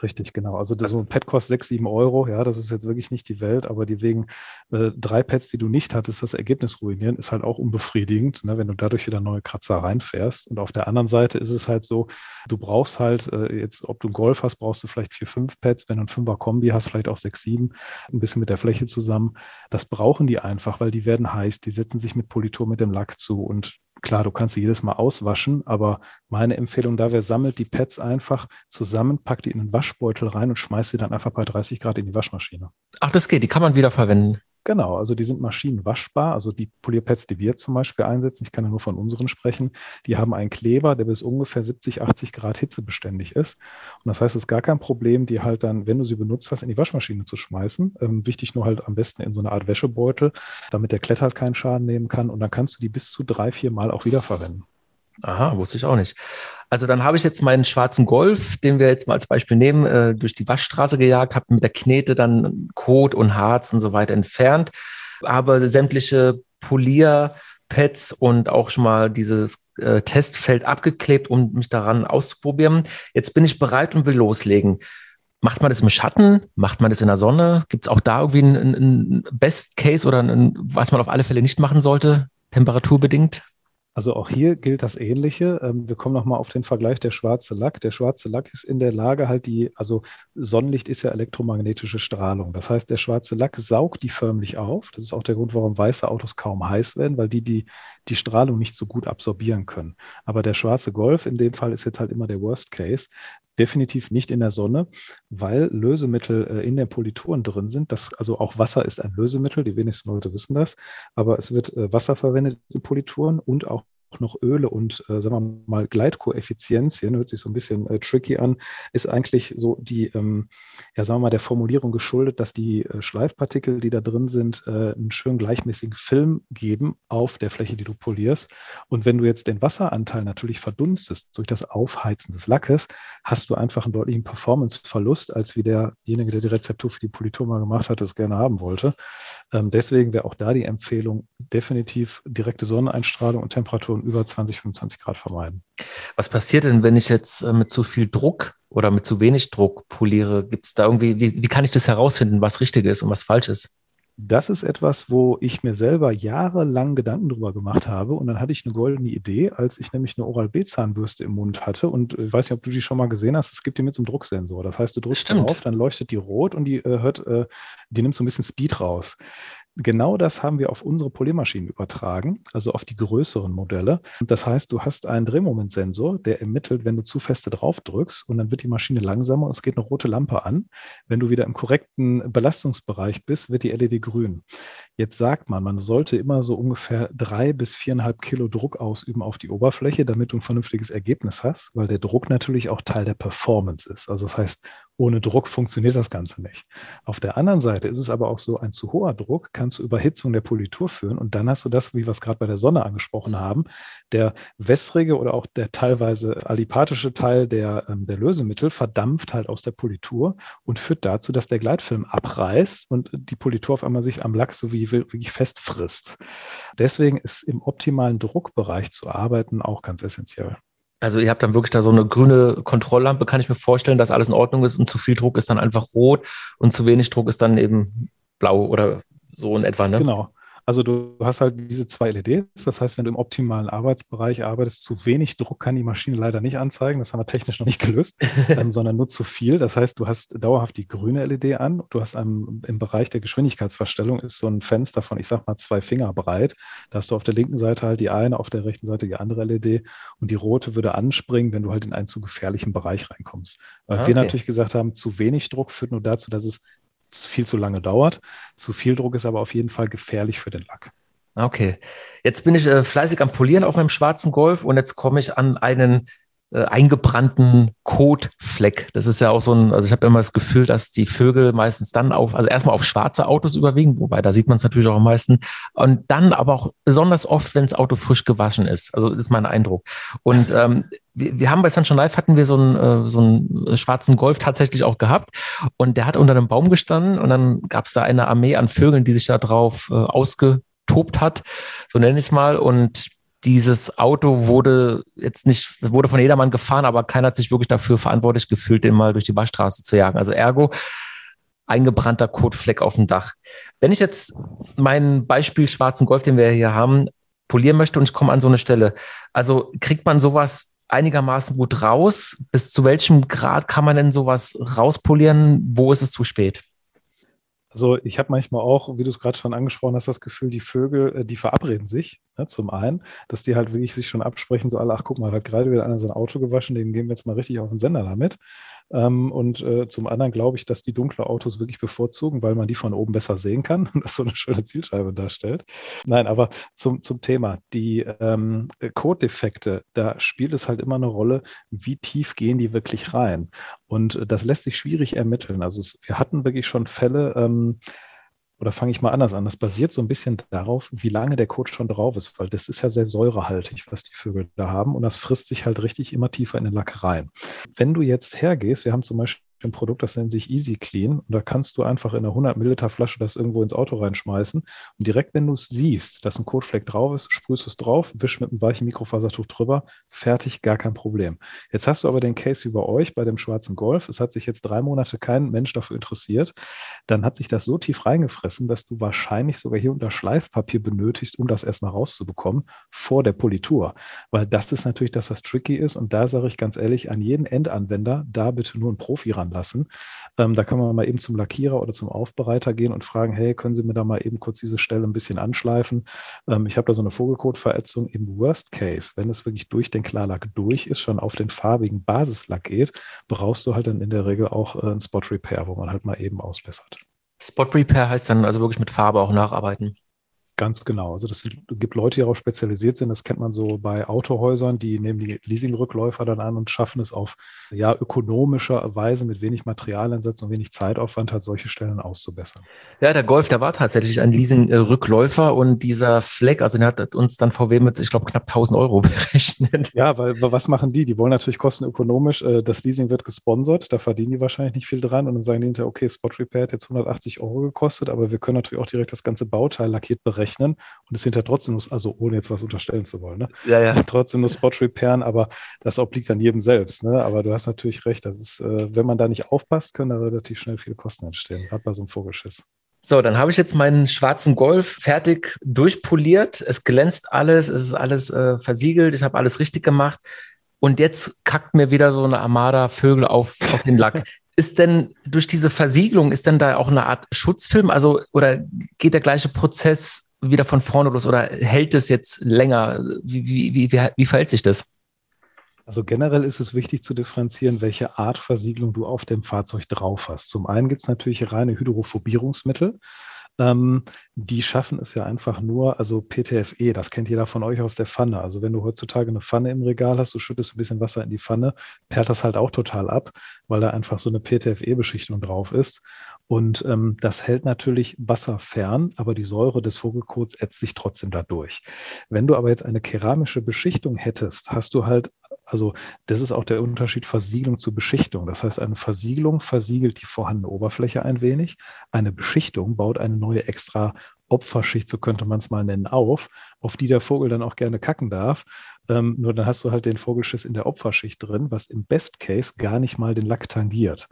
Richtig, genau. Also das, so ein Pad kostet 6, 7 Euro. Ja, das ist jetzt wirklich nicht die Welt, aber die wegen äh, drei Pads, die du nicht hattest, das Ergebnis ruinieren, ist halt auch unbefriedigend, ne, wenn du dadurch wieder neue Kratzer reinfährst. Und auf der anderen Seite ist es halt so, du brauchst halt äh, jetzt, ob du einen Golf hast, brauchst du vielleicht vier, fünf Pads. Wenn du ein Fünfer Kombi hast, vielleicht auch sechs, sieben, ein bisschen mit der Fläche zusammen. Das brauchen die einfach, weil die werden heiß, die setzen sich mit Politur mit dem Lack zu und Klar, du kannst sie jedes Mal auswaschen, aber meine Empfehlung da wäre, sammelt die Pads einfach zusammen, packt die in einen Waschbeutel rein und schmeißt sie dann einfach bei 30 Grad in die Waschmaschine. Ach, das geht, die kann man wieder verwenden. Genau, also die sind maschinenwaschbar. Also die Polierpads, die wir zum Beispiel einsetzen, ich kann ja nur von unseren sprechen, die haben einen Kleber, der bis ungefähr 70, 80 Grad Hitze beständig ist. Und das heißt, es ist gar kein Problem, die halt dann, wenn du sie benutzt hast, in die Waschmaschine zu schmeißen. Ähm, wichtig nur halt am besten in so eine Art Wäschebeutel, damit der Klett halt keinen Schaden nehmen kann. Und dann kannst du die bis zu drei, vier Mal auch wiederverwenden. Aha, wusste ich auch nicht. Also dann habe ich jetzt meinen schwarzen Golf, den wir jetzt mal als Beispiel nehmen, äh, durch die Waschstraße gejagt, habe mit der Knete dann Kot und Harz und so weiter entfernt, habe sämtliche Polierpads und auch schon mal dieses äh, Testfeld abgeklebt, um mich daran auszuprobieren. Jetzt bin ich bereit und will loslegen. Macht man das im Schatten? Macht man das in der Sonne? Gibt es auch da irgendwie einen, einen Best Case oder ein, was man auf alle Fälle nicht machen sollte, temperaturbedingt? Also auch hier gilt das Ähnliche. Ähm, wir kommen nochmal auf den Vergleich der schwarze Lack. Der schwarze Lack ist in der Lage, halt die, also Sonnenlicht ist ja elektromagnetische Strahlung. Das heißt, der schwarze Lack saugt die förmlich auf. Das ist auch der Grund, warum weiße Autos kaum heiß werden, weil die die, die Strahlung nicht so gut absorbieren können. Aber der schwarze Golf in dem Fall ist jetzt halt immer der Worst Case definitiv nicht in der Sonne, weil Lösemittel äh, in den Polituren drin sind. Das, also auch Wasser ist ein Lösemittel, die wenigsten Leute wissen das, aber es wird äh, Wasser verwendet in Polituren und auch noch Öle und, äh, sagen wir mal, Gleitkoeffizienzien, hört sich so ein bisschen äh, tricky an, ist eigentlich so die, ähm, ja, sagen wir mal, der Formulierung geschuldet, dass die äh, Schleifpartikel, die da drin sind, äh, einen schön gleichmäßigen Film geben auf der Fläche, die du polierst. Und wenn du jetzt den Wasseranteil natürlich verdunstest durch das Aufheizen des Lackes, hast du einfach einen deutlichen Performanceverlust, als wie derjenige, der die Rezeptur für die Politur mal gemacht hat, es gerne haben wollte. Ähm, deswegen wäre auch da die Empfehlung definitiv direkte Sonneneinstrahlung und Temperatur über 20, 25 Grad vermeiden. Was passiert denn, wenn ich jetzt äh, mit zu viel Druck oder mit zu wenig Druck poliere? Gibt es da irgendwie, wie, wie kann ich das herausfinden, was richtig ist und was falsch ist? Das ist etwas, wo ich mir selber jahrelang Gedanken drüber gemacht habe. Und dann hatte ich eine goldene Idee, als ich nämlich eine Oral-B-Zahnbürste im Mund hatte. Und äh, ich weiß nicht, ob du die schon mal gesehen hast. Es gibt die mit so einem Drucksensor. Das heißt, du drückst Stimmt. drauf, dann leuchtet die rot und die äh, hört, äh, die nimmt so ein bisschen Speed raus. Genau das haben wir auf unsere Poliermaschinen übertragen, also auf die größeren Modelle. Das heißt, du hast einen Drehmomentsensor, der ermittelt, wenn du zu feste drauf drückst und dann wird die Maschine langsamer und es geht eine rote Lampe an. Wenn du wieder im korrekten Belastungsbereich bist, wird die LED grün. Jetzt sagt man, man sollte immer so ungefähr drei bis viereinhalb Kilo Druck ausüben auf die Oberfläche, damit du ein vernünftiges Ergebnis hast, weil der Druck natürlich auch Teil der Performance ist. Also das heißt, ohne Druck funktioniert das Ganze nicht. Auf der anderen Seite ist es aber auch so, ein zu hoher Druck kann zu Überhitzung der Politur führen und dann hast du das, wie wir es gerade bei der Sonne angesprochen haben, der wässrige oder auch der teilweise alipathische Teil der, ähm, der Lösemittel verdampft halt aus der Politur und führt dazu, dass der Gleitfilm abreißt und die Politur auf einmal sich am Lack sowie die wirklich fest frisst. Deswegen ist im optimalen Druckbereich zu arbeiten auch ganz essentiell. Also ihr habt dann wirklich da so eine grüne Kontrolllampe, kann ich mir vorstellen, dass alles in Ordnung ist und zu viel Druck ist dann einfach rot und zu wenig Druck ist dann eben blau oder so in etwa, ne? Genau. Also du hast halt diese zwei LEDs. Das heißt, wenn du im optimalen Arbeitsbereich arbeitest, zu wenig Druck kann die Maschine leider nicht anzeigen. Das haben wir technisch noch nicht gelöst, [laughs] ähm, sondern nur zu viel. Das heißt, du hast dauerhaft die grüne LED an. Du hast einem, im Bereich der Geschwindigkeitsverstellung ist so ein Fenster von, ich sag mal, zwei Finger breit. Da hast du auf der linken Seite halt die eine, auf der rechten Seite die andere LED und die rote würde anspringen, wenn du halt in einen zu gefährlichen Bereich reinkommst. Weil okay. wir natürlich gesagt haben, zu wenig Druck führt nur dazu, dass es viel zu lange dauert. Zu viel Druck ist aber auf jeden Fall gefährlich für den Lack. Okay. Jetzt bin ich äh, fleißig am Polieren auf meinem schwarzen Golf und jetzt komme ich an einen äh, eingebrannten Kotfleck. Das ist ja auch so ein, also ich habe immer das Gefühl, dass die Vögel meistens dann auf, also erstmal auf schwarze Autos überwiegen, wobei da sieht man es natürlich auch am meisten. Und dann aber auch besonders oft, wenn das Auto frisch gewaschen ist. Also ist mein Eindruck. Und ähm, wir, wir haben bei Sunshine Live hatten wir so einen, äh, so einen schwarzen Golf tatsächlich auch gehabt. Und der hat unter einem Baum gestanden und dann gab es da eine Armee an Vögeln, die sich da drauf äh, ausgetobt hat, so nenne ich es mal. Und dieses Auto wurde jetzt nicht, wurde von jedermann gefahren, aber keiner hat sich wirklich dafür verantwortlich gefühlt, den mal durch die Waschstraße zu jagen. Also ergo, eingebrannter Kotfleck auf dem Dach. Wenn ich jetzt meinen Beispiel schwarzen Golf, den wir hier haben, polieren möchte und ich komme an so eine Stelle, also kriegt man sowas einigermaßen gut raus? Bis zu welchem Grad kann man denn sowas rauspolieren? Wo ist es zu spät? Also ich habe manchmal auch, wie du es gerade schon angesprochen hast, das Gefühl, die Vögel, äh, die verabreden sich. Ne, zum einen, dass die halt wirklich sich schon absprechen, so alle, ach guck mal, da hat gerade wieder einer sein Auto gewaschen, den gehen wir jetzt mal richtig auf den Sender damit. Ähm, und äh, zum anderen glaube ich, dass die dunkle Autos wirklich bevorzugen, weil man die von oben besser sehen kann und das so eine schöne Zielscheibe darstellt. Nein, aber zum, zum Thema, die ähm, Code-Defekte, da spielt es halt immer eine Rolle, wie tief gehen die wirklich rein. Und das lässt sich schwierig ermitteln. Also es, wir hatten wirklich schon Fälle, ähm, oder fange ich mal anders an? Das basiert so ein bisschen darauf, wie lange der Code schon drauf ist, weil das ist ja sehr säurehaltig, was die Vögel da haben und das frisst sich halt richtig immer tiefer in den Lack rein. Wenn du jetzt hergehst, wir haben zum Beispiel ein Produkt, das nennt sich Easy Clean. Und da kannst du einfach in einer 100 Milliliter Flasche das irgendwo ins Auto reinschmeißen. Und direkt, wenn du es siehst, dass ein Kotfleck drauf ist, sprühst du es drauf, wisch mit einem weichen Mikrofasertuch drüber, fertig, gar kein Problem. Jetzt hast du aber den Case wie bei euch, bei dem schwarzen Golf. Es hat sich jetzt drei Monate kein Mensch dafür interessiert. Dann hat sich das so tief reingefressen, dass du wahrscheinlich sogar hier unter Schleifpapier benötigst, um das erstmal rauszubekommen vor der Politur. Weil das ist natürlich das, was tricky ist. Und da sage ich ganz ehrlich, an jeden Endanwender, da bitte nur einen Profi ranlassen. Ähm, da können wir mal eben zum Lackierer oder zum Aufbereiter gehen und fragen, hey, können Sie mir da mal eben kurz diese Stelle ein bisschen anschleifen? Ähm, ich habe da so eine Vogelkotverätzung im Worst Case, wenn es wirklich durch den Klarlack durch ist, schon auf den farbigen Basislack geht, brauchst du halt dann in der Regel auch äh, ein Spot Repair, wo man halt mal eben ausbessert. Spot Repair heißt dann also wirklich mit Farbe auch nacharbeiten. Ganz genau. Also das gibt Leute, die darauf spezialisiert sind. Das kennt man so bei Autohäusern, die nehmen die Leasingrückläufer dann an und schaffen es auf ja, ökonomischer Weise mit wenig Materialeinsatz und wenig Zeitaufwand halt solche Stellen auszubessern. Ja, der Golf, der war tatsächlich ein Leasingrückläufer und dieser Fleck, also der hat uns dann VW mit, ich glaube, knapp 1000 Euro [laughs] berechnet. Ja, weil was machen die? Die wollen natürlich kostenökonomisch. Äh, das Leasing wird gesponsert, da verdienen die wahrscheinlich nicht viel dran und dann sagen die hinterher, okay, Spot Repair hat jetzt 180 Euro gekostet, aber wir können natürlich auch direkt das ganze Bauteil lackiert berechnen rechnen und es hinterher trotzdem muss, also ohne jetzt was unterstellen zu wollen, ne? ja, ja. [laughs] trotzdem nur Spot repairen, aber das obliegt dann jedem selbst. Ne? Aber du hast natürlich recht, das ist, äh, wenn man da nicht aufpasst, können da relativ schnell viele Kosten entstehen, gerade bei so einem Vogelschiss. So, dann habe ich jetzt meinen schwarzen Golf fertig durchpoliert. Es glänzt alles, es ist alles äh, versiegelt, ich habe alles richtig gemacht. Und jetzt kackt mir wieder so eine Armada Vögel auf, auf den Lack. [laughs] ist denn durch diese Versiegelung, ist denn da auch eine Art Schutzfilm? Also, oder geht der gleiche Prozess wieder von vorne los oder hält es jetzt länger? Wie, wie, wie, wie, wie verhält sich das? Also generell ist es wichtig zu differenzieren, welche Art Versiegelung du auf dem Fahrzeug drauf hast. Zum einen gibt es natürlich reine Hydrophobierungsmittel. Ähm, die schaffen es ja einfach nur, also PTFE, das kennt jeder von euch aus der Pfanne. Also wenn du heutzutage eine Pfanne im Regal hast, du schüttest ein bisschen Wasser in die Pfanne, perlt das halt auch total ab, weil da einfach so eine PTFE-Beschichtung drauf ist. Und ähm, das hält natürlich Wasser fern, aber die Säure des Vogelkots ätzt sich trotzdem dadurch. Wenn du aber jetzt eine keramische Beschichtung hättest, hast du halt also das ist auch der Unterschied Versiegelung zu Beschichtung. Das heißt, eine Versiegelung versiegelt die vorhandene Oberfläche ein wenig. Eine Beschichtung baut eine neue extra Opferschicht, so könnte man es mal nennen, auf, auf die der Vogel dann auch gerne kacken darf. Ähm, nur dann hast du halt den Vogelschiss in der Opferschicht drin, was im Best Case gar nicht mal den Lack tangiert.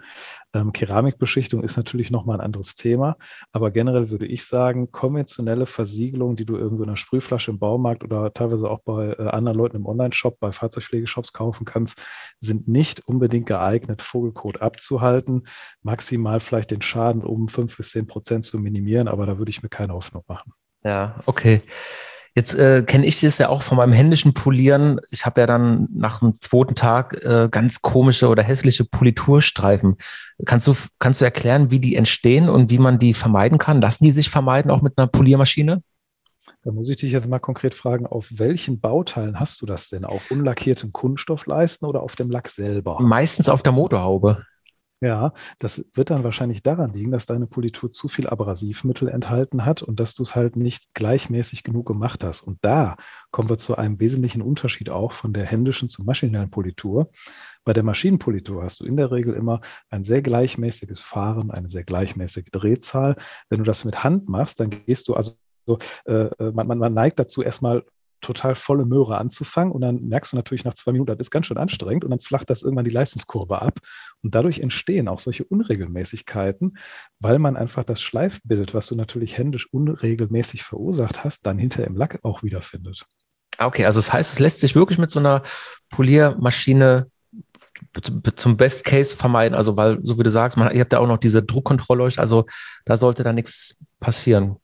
Ähm, Keramikbeschichtung ist natürlich nochmal ein anderes Thema, aber generell würde ich sagen, konventionelle Versiegelung, die du irgendwo in einer Sprühflasche im Baumarkt oder teilweise auch bei äh, anderen Leuten im Online-Shop, bei Fahrzeugpflegeshops kaufen kannst, sind nicht unbedingt geeignet, Vogelkot abzuhalten. Maximal vielleicht den Schaden um fünf bis zehn Prozent zu minimieren, aber da würde ich mir keine Hoffnung machen. Ja, okay. Jetzt äh, kenne ich das ja auch von meinem händischen Polieren. Ich habe ja dann nach dem zweiten Tag äh, ganz komische oder hässliche Politurstreifen. Kannst du, kannst du erklären, wie die entstehen und wie man die vermeiden kann? Lassen die sich vermeiden, auch mit einer Poliermaschine? Da muss ich dich jetzt mal konkret fragen, auf welchen Bauteilen hast du das denn? Auf unlackiertem Kunststoffleisten oder auf dem Lack selber? Meistens auf der Motorhaube. Ja, das wird dann wahrscheinlich daran liegen, dass deine Politur zu viel Abrasivmittel enthalten hat und dass du es halt nicht gleichmäßig genug gemacht hast. Und da kommen wir zu einem wesentlichen Unterschied auch von der händischen zur maschinellen Politur. Bei der Maschinenpolitur hast du in der Regel immer ein sehr gleichmäßiges Fahren, eine sehr gleichmäßige Drehzahl. Wenn du das mit Hand machst, dann gehst du also so, äh, äh man, man, man neigt dazu, erstmal total volle Möhre anzufangen und dann merkst du natürlich nach zwei Minuten, das ist ganz schön anstrengend und dann flacht das irgendwann die Leistungskurve ab und dadurch entstehen auch solche Unregelmäßigkeiten, weil man einfach das Schleifbild, was du natürlich händisch unregelmäßig verursacht hast, dann hinter im Lack auch wiederfindet. Ah, okay, also das heißt, es lässt sich wirklich mit so einer Poliermaschine zum Best Case vermeiden, also weil, so wie du sagst, man, ihr habt ja auch noch diese Druckkontrollleuchte, also da sollte da nichts passieren.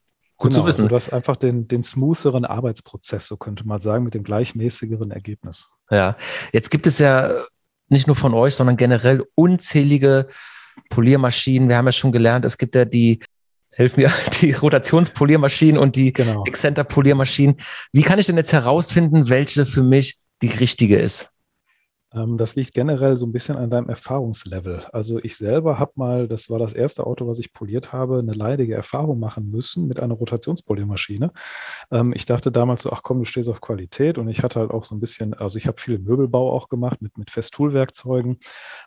Gut genau, zu wissen. Also du hast einfach den, den smootheren Arbeitsprozess, so könnte man sagen, mit dem gleichmäßigeren Ergebnis. Ja, jetzt gibt es ja nicht nur von euch, sondern generell unzählige Poliermaschinen. Wir haben ja schon gelernt, es gibt ja die, helf mir, [laughs] die Rotationspoliermaschinen und die genau. Excenter-Poliermaschinen. Wie kann ich denn jetzt herausfinden, welche für mich die richtige ist? Ähm, das liegt generell so ein bisschen an deinem Erfahrungslevel. Also ich selber habe mal, das war das erste Auto, was ich poliert habe, eine leidige Erfahrung machen müssen mit einer Rotationspoliermaschine. Ähm, ich dachte damals so, ach komm, du stehst auf Qualität und ich hatte halt auch so ein bisschen, also ich habe viel Möbelbau auch gemacht mit, mit Festool-Werkzeugen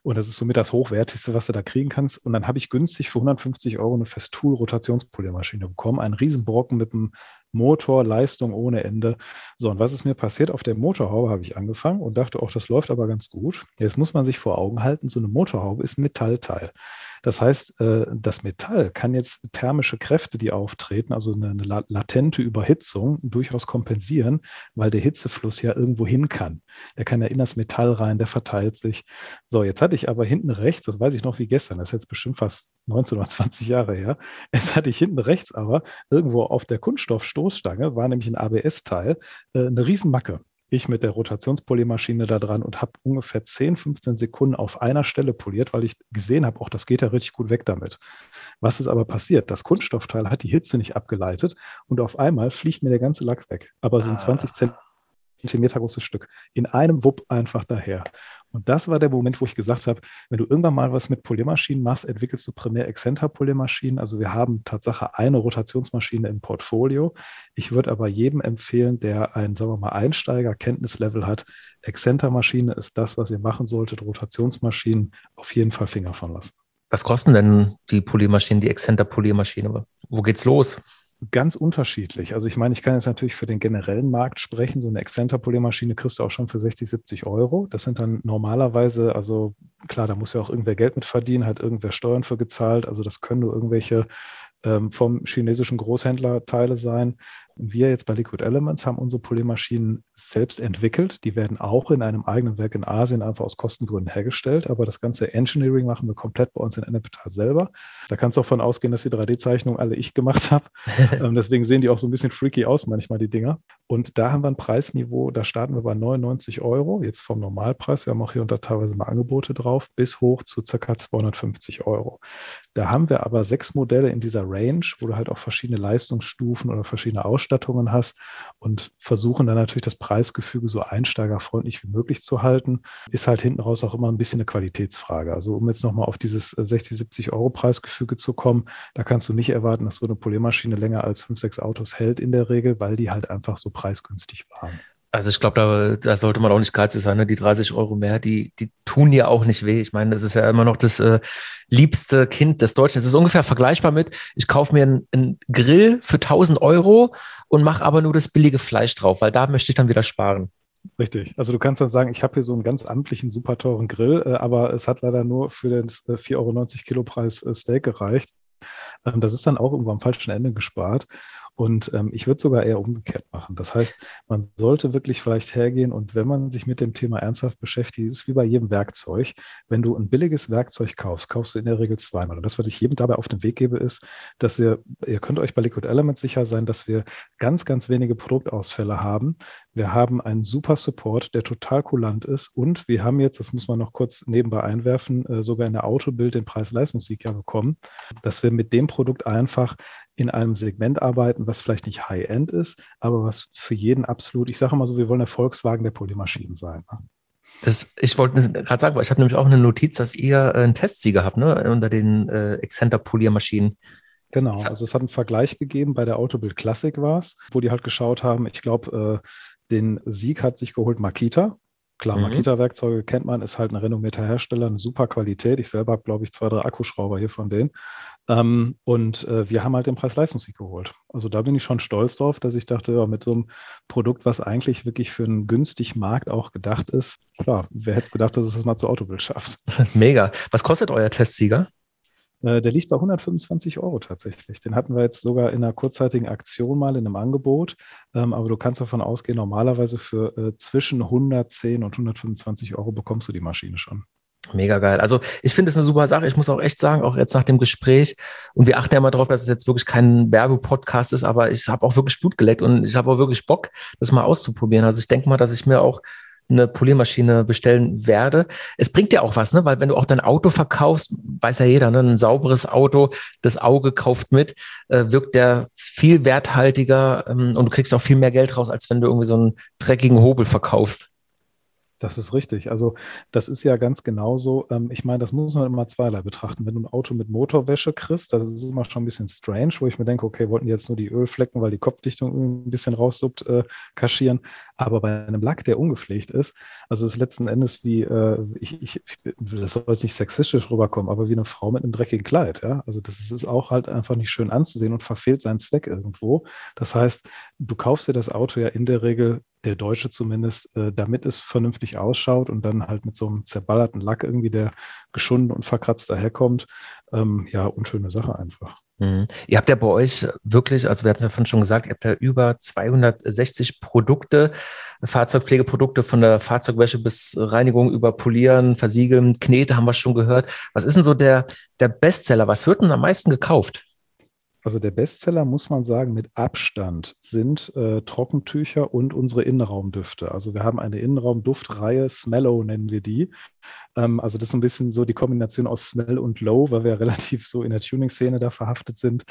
und das ist somit das Hochwertigste, was du da kriegen kannst. Und dann habe ich günstig für 150 Euro eine Festool-Rotationspoliermaschine bekommen, einen Riesenbrocken mit einem Motor, Leistung ohne Ende. So, und was ist mir passiert? Auf der Motorhaube habe ich angefangen und dachte auch, das läuft aber ganz gut. Jetzt muss man sich vor Augen halten, so eine Motorhaube ist ein Metallteil. Das heißt, äh, das Metall kann jetzt thermische Kräfte, die auftreten, also eine, latente Überhitzung, durchaus kompensieren, weil der Hitzefluss ja irgendwo hin kann. Der kann ja in das Metall rein, der verteilt sich. So, jetzt hatte ich aber hinten rechts, das weiß ich noch wie gestern, das ist jetzt bestimmt fast 19 oder 20 Jahre her, [laughs] jetzt hatte ich hinten rechts aber irgendwo auf der Kunststoffstoßstange, war nämlich ein ABS-Teil, äh, eine Riesenmacke ich mit der Rotationspoliermaschine da dran und habe ungefähr 10, 15 Sekunden auf einer Stelle poliert, weil ich gesehen habe, auch das geht ja richtig gut weg damit. Was ist aber passiert? Das Kunststoffteil hat die Hitze nicht abgeleitet und auf einmal fliegt mir der ganze Lack weg. Aber so ein ah. 20 Zentimeter Zentimeter großes Stück. In einem Wupp einfach daher. Und das war der Moment, wo ich gesagt habe, wenn du irgendwann mal was mit Poliermaschinen machst, entwickelst du primär Exzenter-Poliermaschinen. Also wir haben Tatsache eine Rotationsmaschine im Portfolio. Ich würde aber jedem empfehlen, der ein, sagen wir mal, Einsteiger-Kenntnislevel hat, Exzenter-Maschine ist das, was ihr machen solltet. Rotationsmaschinen auf jeden Fall Finger von lassen. Was kosten denn die Poliermaschinen, die Exzenter-Poliermaschine? Wo geht's los? Ganz unterschiedlich. Also ich meine, ich kann jetzt natürlich für den generellen Markt sprechen. So eine Exzenter-Poliermaschine kriegst du auch schon für 60, 70 Euro. Das sind dann normalerweise, also klar, da muss ja auch irgendwer Geld mit verdienen, hat irgendwer Steuern für gezahlt. Also das können nur irgendwelche ähm, vom chinesischen Großhändler Teile sein. Wir jetzt bei Liquid Elements haben unsere Poliermaschinen selbst entwickelt. Die werden auch in einem eigenen Werk in Asien einfach aus Kostengründen hergestellt. Aber das ganze Engineering machen wir komplett bei uns in Ennepetal selber. Da kannst du auch von ausgehen, dass die 3D-Zeichnungen alle ich gemacht habe. [laughs] ähm, deswegen sehen die auch so ein bisschen freaky aus manchmal, die Dinger. Und da haben wir ein Preisniveau, da starten wir bei 99 Euro, jetzt vom Normalpreis. Wir haben auch hier unter teilweise mal Angebote drauf, bis hoch zu ca. 250 Euro. Da haben wir aber sechs Modelle in dieser Range, wo du halt auch verschiedene Leistungsstufen oder verschiedene Ausstattungen hast und versuchen dann natürlich das Preisgefüge so einsteigerfreundlich wie möglich zu halten, ist halt hinten raus auch immer ein bisschen eine Qualitätsfrage. Also um jetzt nochmal auf dieses 60, 70 Euro Preisgefüge zu kommen, da kannst du nicht erwarten, dass so eine Poliermaschine länger als fünf, sechs Autos hält in der Regel, weil die halt einfach so preisgünstig waren. Also ich glaube, da, da, sollte man auch nicht geizig sein. Ne? Die 30 Euro mehr, die, die tun ja auch nicht weh. Ich meine, das ist ja immer noch das äh, liebste Kind des Deutschen. Es ist ungefähr vergleichbar mit, ich kaufe mir einen, einen Grill für 1000 Euro und mache aber nur das billige Fleisch drauf, weil da möchte ich dann wieder sparen. Richtig. Also du kannst dann sagen, ich habe hier so einen ganz amtlichen, super teuren Grill, äh, aber es hat leider nur für den äh, 4,90 Euro Kilo Preis äh, Steak gereicht. Ähm, das ist dann auch irgendwo am falschen Ende gespart. Und ähm, ich würde sogar eher umgekehrt machen. Das heißt, man sollte wirklich vielleicht hergehen und wenn man sich mit dem Thema ernsthaft beschäftigt, ist es wie bei jedem Werkzeug. Wenn du ein billiges Werkzeug kaufst, kaufst du in der Regel zweimal. Und das, was ich jedem dabei auf den Weg gebe, ist, dass ihr, ihr könnt euch bei Liquid Elements sicher sein, dass wir ganz, ganz wenige Produktausfälle haben. Wir haben einen super Support, der total kulant ist. Und wir haben jetzt, das muss man noch kurz nebenbei einwerfen, äh, sogar in der Autobild den Preis-Leistungssieg ja bekommen, dass wir mit dem Produkt einfach in einem Segment arbeiten, was vielleicht nicht High-End ist, aber was für jeden absolut, ich sage mal so, wir wollen der Volkswagen der Polymaschinen sein. Ne? Das, ich wollte gerade sagen, weil ich habe nämlich auch eine Notiz, dass ihr einen Testsieger habt, ne, unter den äh, Excenter Poliermaschinen. Genau, also es hat einen Vergleich gegeben, bei der Autobild Classic war es, wo die halt geschaut haben, ich glaube, äh, den Sieg hat sich geholt Makita, Klar, mhm. Makita-Werkzeuge kennt man, ist halt ein renommierter Hersteller, eine super Qualität. Ich selber habe, glaube ich, zwei, drei Akkuschrauber hier von denen. Ähm, und äh, wir haben halt den Preis-Leistungssieg geholt. Also da bin ich schon stolz drauf, dass ich dachte, ja, mit so einem Produkt, was eigentlich wirklich für einen günstigen Markt auch gedacht ist, klar, wer hätte gedacht, dass es das mal zu Autobild schafft. [laughs] Mega. Was kostet euer Testsieger? Äh, der liegt bei 125 Euro tatsächlich. Den hatten wir jetzt sogar in einer kurzzeitigen Aktion mal in einem Angebot. Ähm, aber du kannst davon ausgehen, normalerweise für äh, zwischen 110 und 125 Euro bekommst du die Maschine schon. Mega geil. Also ich finde es eine super Sache. Ich muss auch echt sagen, auch jetzt nach dem Gespräch, und wir achten ja mal darauf, dass es jetzt wirklich kein Werbepodcast ist, aber ich habe auch wirklich Blut geleckt und ich habe auch wirklich Bock, das mal auszuprobieren. Also ich denke mal, dass ich mir auch eine Poliermaschine bestellen werde. Es bringt ja auch was, ne? weil wenn du auch dein Auto verkaufst, weiß ja jeder, ne? ein sauberes Auto, das Auge kauft mit, äh, wirkt der viel werthaltiger ähm, und du kriegst auch viel mehr Geld raus, als wenn du irgendwie so einen dreckigen Hobel verkaufst. Das ist richtig. Also das ist ja ganz genauso. Ähm, ich meine, das muss man immer zweierlei betrachten. Wenn du ein Auto mit Motorwäsche kriegst, das ist immer schon ein bisschen strange, wo ich mir denke, okay, wollten die jetzt nur die Ölflecken, weil die Kopfdichtung ein bisschen raussuppt, äh, kaschieren. Aber bei einem Lack, der ungepflegt ist, also es ist letzten Endes wie, äh, ich, ich, das soll jetzt nicht sexistisch rüberkommen, aber wie eine Frau mit einem dreckigen Kleid. Ja? Also das ist auch halt einfach nicht schön anzusehen und verfehlt seinen Zweck irgendwo. Das heißt, du kaufst dir das Auto ja in der Regel der Deutsche zumindest, äh, damit es vernünftig ausschaut und dann halt mit so einem zerballerten Lack irgendwie, der geschunden und verkratzt daherkommt. Ähm, ja, unschöne Sache einfach. Mhm. Ihr habt ja bei euch wirklich, also wir hatten es ja vorhin schon gesagt, ihr habt ja über 260 Produkte, Fahrzeugpflegeprodukte von der Fahrzeugwäsche bis Reinigung über Polieren, Versiegeln, Knete haben wir schon gehört. Was ist denn so der, der Bestseller? Was wird denn am meisten gekauft? Also der Bestseller, muss man sagen, mit Abstand sind äh, Trockentücher und unsere Innenraumdüfte. Also wir haben eine Innenraumduftreihe, Smellow nennen wir die. Ähm, also das ist ein bisschen so die Kombination aus Smell und Low, weil wir [laughs] relativ so in der Tuning-Szene da verhaftet sind.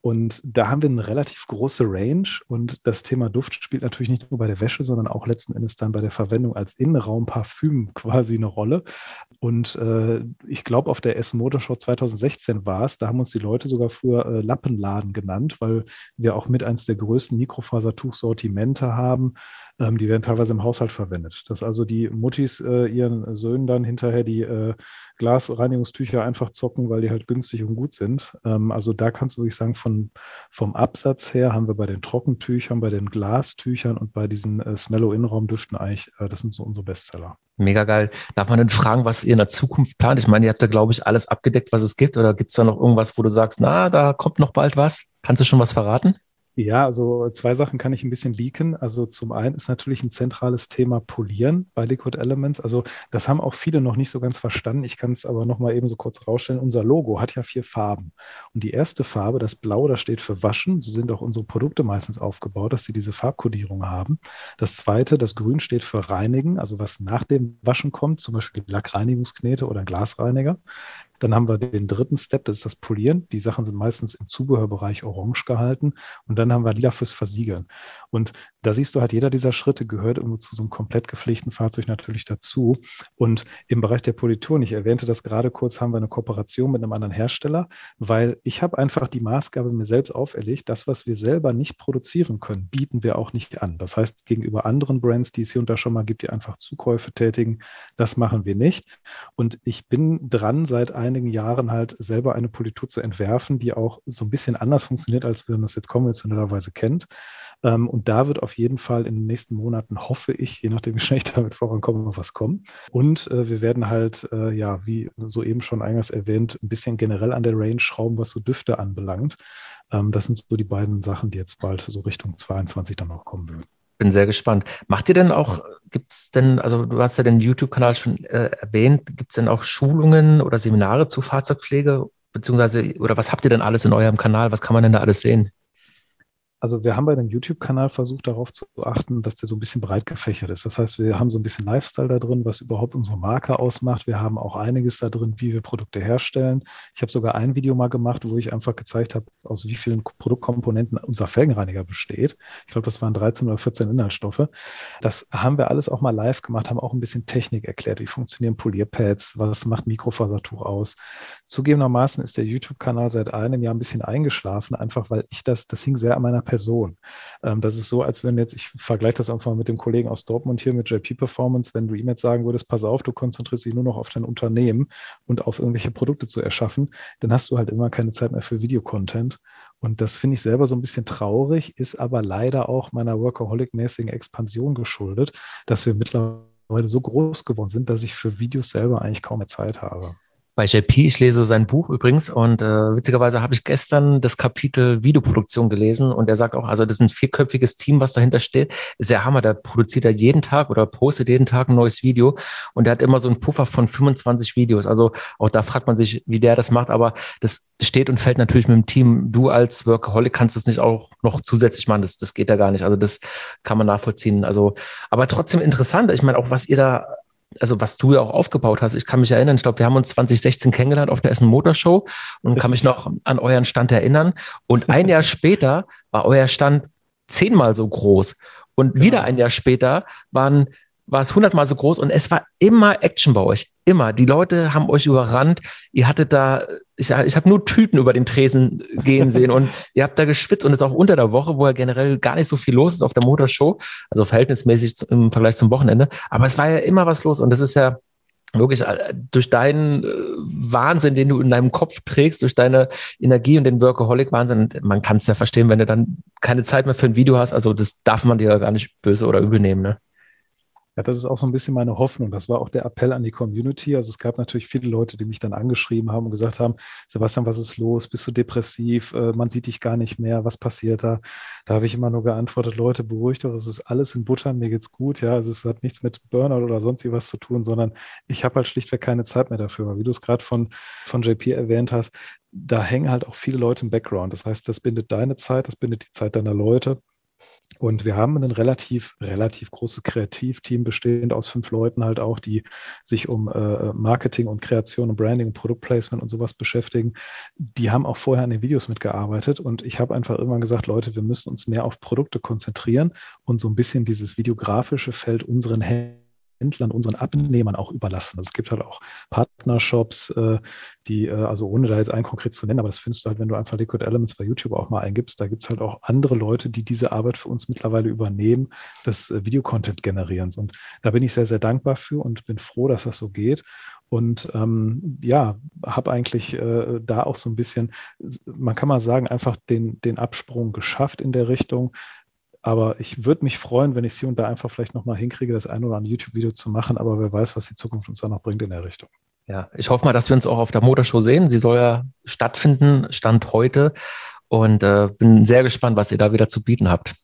Und da haben wir eine relativ große Range und das Thema Duft spielt natürlich nicht nur bei der Wäsche, sondern auch letzten Endes dann bei der Verwendung als Innenraumparfüm quasi eine Rolle. Und äh, ich glaube, auf der S Motorshow 2016 war es, da haben uns die Leute sogar früher äh, Lappenladen genannt, weil wir auch mit eins der größten Mikrofasertuchsortimente haben. Ähm, die werden teilweise im Haushalt verwendet. Dass also die Muttis äh, ihren Söhnen dann hinterher die äh, Glasreinigungstücher einfach zocken, weil die halt günstig und gut sind. Ähm, also da kannst du wirklich sagen, von, vom Absatz her haben wir bei den Trockentüchern, bei den Glastüchern und bei diesen äh, Smello-Innenraumdüften eigentlich, äh, das sind so unsere Bestseller. Mega geil. Darf man denn fragen, was ihr in der Zukunft plant? Ich meine, ihr habt da, glaube ich, alles abgedeckt, was es gibt. Oder gibt es da noch irgendwas, wo du sagst, na, da kommt noch bald was? Kannst du schon was verraten? Ja, also zwei Sachen kann ich ein bisschen leaken. Also zum einen ist natürlich ein zentrales Thema Polieren bei Liquid Elements. Also das haben auch viele noch nicht so ganz verstanden. Ich kann es aber noch mal eben so kurz rausstellen. Unser Logo hat ja vier Farben. Und die erste Farbe, das Blau, das steht für Waschen. So sind auch unsere Produkte meistens aufgebaut, dass sie diese Farbkodierung haben. Das zweite, das Grün steht für Reinigen, also was nach dem Waschen kommt, zum Beispiel Lackreinigungsknete oder Glasreiniger. Dann haben wir den dritten Step, das ist das Polieren. Die Sachen sind meistens im Zubehörbereich orange gehalten. Und dann haben wir lila fürs Versiegeln. Und da siehst du halt, jeder dieser Schritte gehört irgendwo zu so einem komplett gepflegten Fahrzeug natürlich dazu. Und im Bereich der Politur, ich erwähnte das gerade kurz, haben wir eine Kooperation mit einem anderen Hersteller, weil ich habe einfach die Maßgabe mir selbst auferlegt, das, was wir selber nicht produzieren können, bieten wir auch nicht an. Das heißt, gegenüber anderen Brands, die es hier und da schon mal gibt, die einfach Zukäufe tätigen, das machen wir nicht. Und ich bin dran, seit einigen Jahren halt selber eine Politur zu entwerfen, die auch so ein bisschen anders funktioniert, als wir das jetzt konventionellerweise kennt. Ähm, und da wird auf jeden Fall in den nächsten Monaten, hoffe ich, je nachdem, [laughs] wie schnell ich damit vorankomme, noch was kommen. Und äh, wir werden halt, äh, ja, wie soeben schon eingangs erwähnt, ein bisschen generell an der Range schrauben, was so Düfte anbelangt. Ähm, das sind so die beiden Sachen, die jetzt bald so Richtung 22 dann auch kommen würden bin sehr gespannt. Macht ihr denn auch, gibt es denn, also du hast ja den YouTube-Kanal schon äh, erwähnt, gibt es denn auch Schulungen oder Seminare zu Fahrzeugpflege? Beziehungsweise, oder was habt ihr denn alles in eurem Kanal? Was kann man denn da alles sehen? Also wir haben bei dem YouTube-Kanal versucht, darauf zu achten, dass der so ein bisschen breit gefächert ist. Das heißt, wir haben so ein bisschen Lifestyle da drin, was überhaupt unsere Marke ausmacht. Wir haben auch einiges da drin, wie wir Produkte herstellen. Ich habe sogar ein Video mal gemacht, wo ich einfach gezeigt habe, aus wie vielen Produktkomponenten unser Felgenreiniger besteht. Ich glaube, das waren 13 oder 14 Inhaltsstoffe. Das haben wir alles auch mal live gemacht, haben auch ein bisschen Technik erklärt. Wie funktionieren Polierpads? Was macht Mikrofasertuch aus? Zugegebenermaßen ist der YouTube-Kanal seit einem Jahr ein bisschen eingeschlafen, einfach weil ich das, das hing sehr an meiner Person. Ähm, das ist so, als wenn jetzt, ich vergleiche das einfach mit dem Kollegen aus Dortmund hier mit JP Performance, wenn du ihm jetzt sagen würdest, pass auf, du konzentrierst dich nur noch auf dein Unternehmen und auf irgendwelche Produkte zu erschaffen, dann hast du halt immer keine Zeit mehr für Videocontent. Und das finde ich selber so ein bisschen traurig, ist aber leider auch meiner Workaholic-mäßigen Expansion geschuldet, dass wir mittlerweile so groß geworden sind, dass ich für Videos selber eigentlich kaum mehr Zeit habe bei JP. Ich lese sein Buch übrigens und äh, witzigerweise habe ich gestern das Kapitel Videoproduktion gelesen und er sagt auch, also das ist ein vierköpfiges Team, was dahinter steht. Ist ja Hammer, der produziert ja jeden Tag oder postet jeden Tag ein neues Video und er hat immer so einen Puffer von 25 Videos. Also auch da fragt man sich, wie der das macht, aber das steht und fällt natürlich mit dem Team. Du als Workaholic kannst das nicht auch noch zusätzlich machen, das, das geht ja gar nicht. Also das kann man nachvollziehen. Also, aber trotzdem interessant. Ich meine, auch was ihr da also was du ja auch aufgebaut hast. Ich kann mich erinnern, ich glaube, wir haben uns 2016 kennengelernt auf der Essen Motorshow und Richtig. kann mich noch an euren Stand erinnern. Und ein Jahr [laughs] später war euer Stand zehnmal so groß. Und wieder ein Jahr später waren war es hundertmal so groß und es war immer Action bei euch. Immer. Die Leute haben euch überrannt. Ihr hattet da, ich, ich habe nur Tüten über den Tresen gehen [laughs] sehen und ihr habt da geschwitzt und es ist auch unter der Woche, wo ja generell gar nicht so viel los ist auf der Motorshow, also verhältnismäßig im Vergleich zum Wochenende. Aber es war ja immer was los und das ist ja wirklich äh, durch deinen äh, Wahnsinn, den du in deinem Kopf trägst, durch deine Energie und den Workaholic-Wahnsinn, man kann es ja verstehen, wenn du dann keine Zeit mehr für ein Video hast. Also das darf man dir ja gar nicht böse oder übel nehmen. Ne? Ja, das ist auch so ein bisschen meine Hoffnung. Das war auch der Appell an die Community. Also es gab natürlich viele Leute, die mich dann angeschrieben haben und gesagt haben, Sebastian, was ist los? Bist du depressiv? Äh, man sieht dich gar nicht mehr. Was passiert da? Da habe ich immer nur geantwortet, Leute, beruhigt euch, es ist alles in Butter, mir geht's gut. Ja, also es hat nichts mit Burnout oder sonst was zu tun, sondern ich habe halt schlichtweg keine Zeit mehr dafür. Wie du es gerade von, von JP erwähnt hast, da hängen halt auch viele Leute im Background. Das heißt, das bindet deine Zeit, das bindet die Zeit deiner Leute. Und wir haben ein relativ, relativ großes Kreativteam bestehend aus fünf Leuten halt auch, die sich um äh, Marketing und Kreation und Branding und Produktplacement und sowas beschäftigen. Die haben auch vorher an den Videos mitgearbeitet und ich habe einfach irgendwann gesagt, Leute, wir müssen uns mehr auf Produkte konzentrieren und so ein bisschen dieses videografische Feld unseren Händen Händlern, unseren Abnehmern auch überlassen. Also es gibt halt auch Partnershops, äh, die, äh, also ohne da jetzt einen konkret zu nennen, aber das findest du halt, wenn du einfach Liquid Elements bei YouTube auch mal eingibst, da gibt es halt auch andere Leute, die diese Arbeit für uns mittlerweile übernehmen, des äh, Videocontent-Generierens. Und da bin ich sehr, sehr dankbar für und bin froh, dass das so geht. Und ähm, ja, habe eigentlich äh, da auch so ein bisschen, man kann mal sagen, einfach den, den Absprung geschafft in der Richtung. Aber ich würde mich freuen, wenn ich sie und da einfach vielleicht nochmal hinkriege, das ein oder andere YouTube-Video zu machen. Aber wer weiß, was die Zukunft uns da noch bringt in der Richtung. Ja, ich hoffe mal, dass wir uns auch auf der Motorshow sehen. Sie soll ja stattfinden, Stand heute. Und äh, bin sehr gespannt, was ihr da wieder zu bieten habt.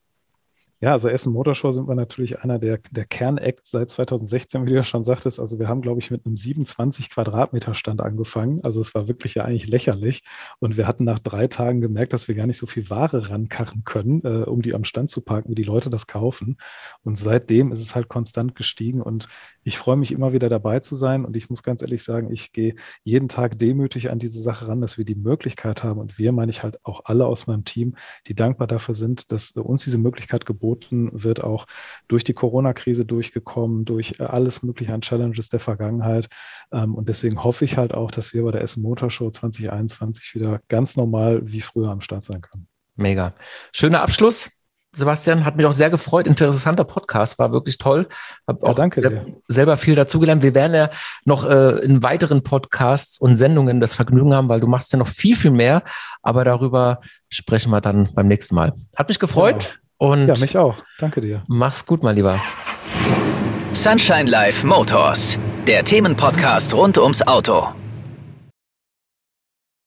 Ja, also Essen Motorshow sind wir natürlich einer der, der Kernacts seit 2016, wie du ja schon sagtest. Also wir haben, glaube ich, mit einem 27 Quadratmeter Stand angefangen. Also es war wirklich ja eigentlich lächerlich. Und wir hatten nach drei Tagen gemerkt, dass wir gar nicht so viel Ware rankarren können, äh, um die am Stand zu parken, wie die Leute das kaufen. Und seitdem ist es halt konstant gestiegen. Und ich freue mich immer wieder dabei zu sein. Und ich muss ganz ehrlich sagen, ich gehe jeden Tag demütig an diese Sache ran, dass wir die Möglichkeit haben. Und wir meine ich halt auch alle aus meinem Team, die dankbar dafür sind, dass uns diese Möglichkeit geboten geboten wird, auch durch die Corona-Krise durchgekommen, durch äh, alles Mögliche an Challenges der Vergangenheit. Ähm, und deswegen hoffe ich halt auch, dass wir bei der Essen Motor Show 2021 wieder ganz normal wie früher am Start sein können. Mega. Schöner Abschluss. Sebastian, hat mich auch sehr gefreut. Interessanter Podcast, war wirklich toll. Hab auch danke sel selber viel dazugelernt. Wir werden ja noch äh, in weiteren Podcasts und Sendungen das Vergnügen haben, weil du machst ja noch viel, viel mehr. Aber darüber sprechen wir dann beim nächsten Mal. Hat mich gefreut. Genau. Und ja, mich auch. Danke dir. Mach's gut, mein Lieber. Sunshine Life Motors, der Themenpodcast rund ums Auto.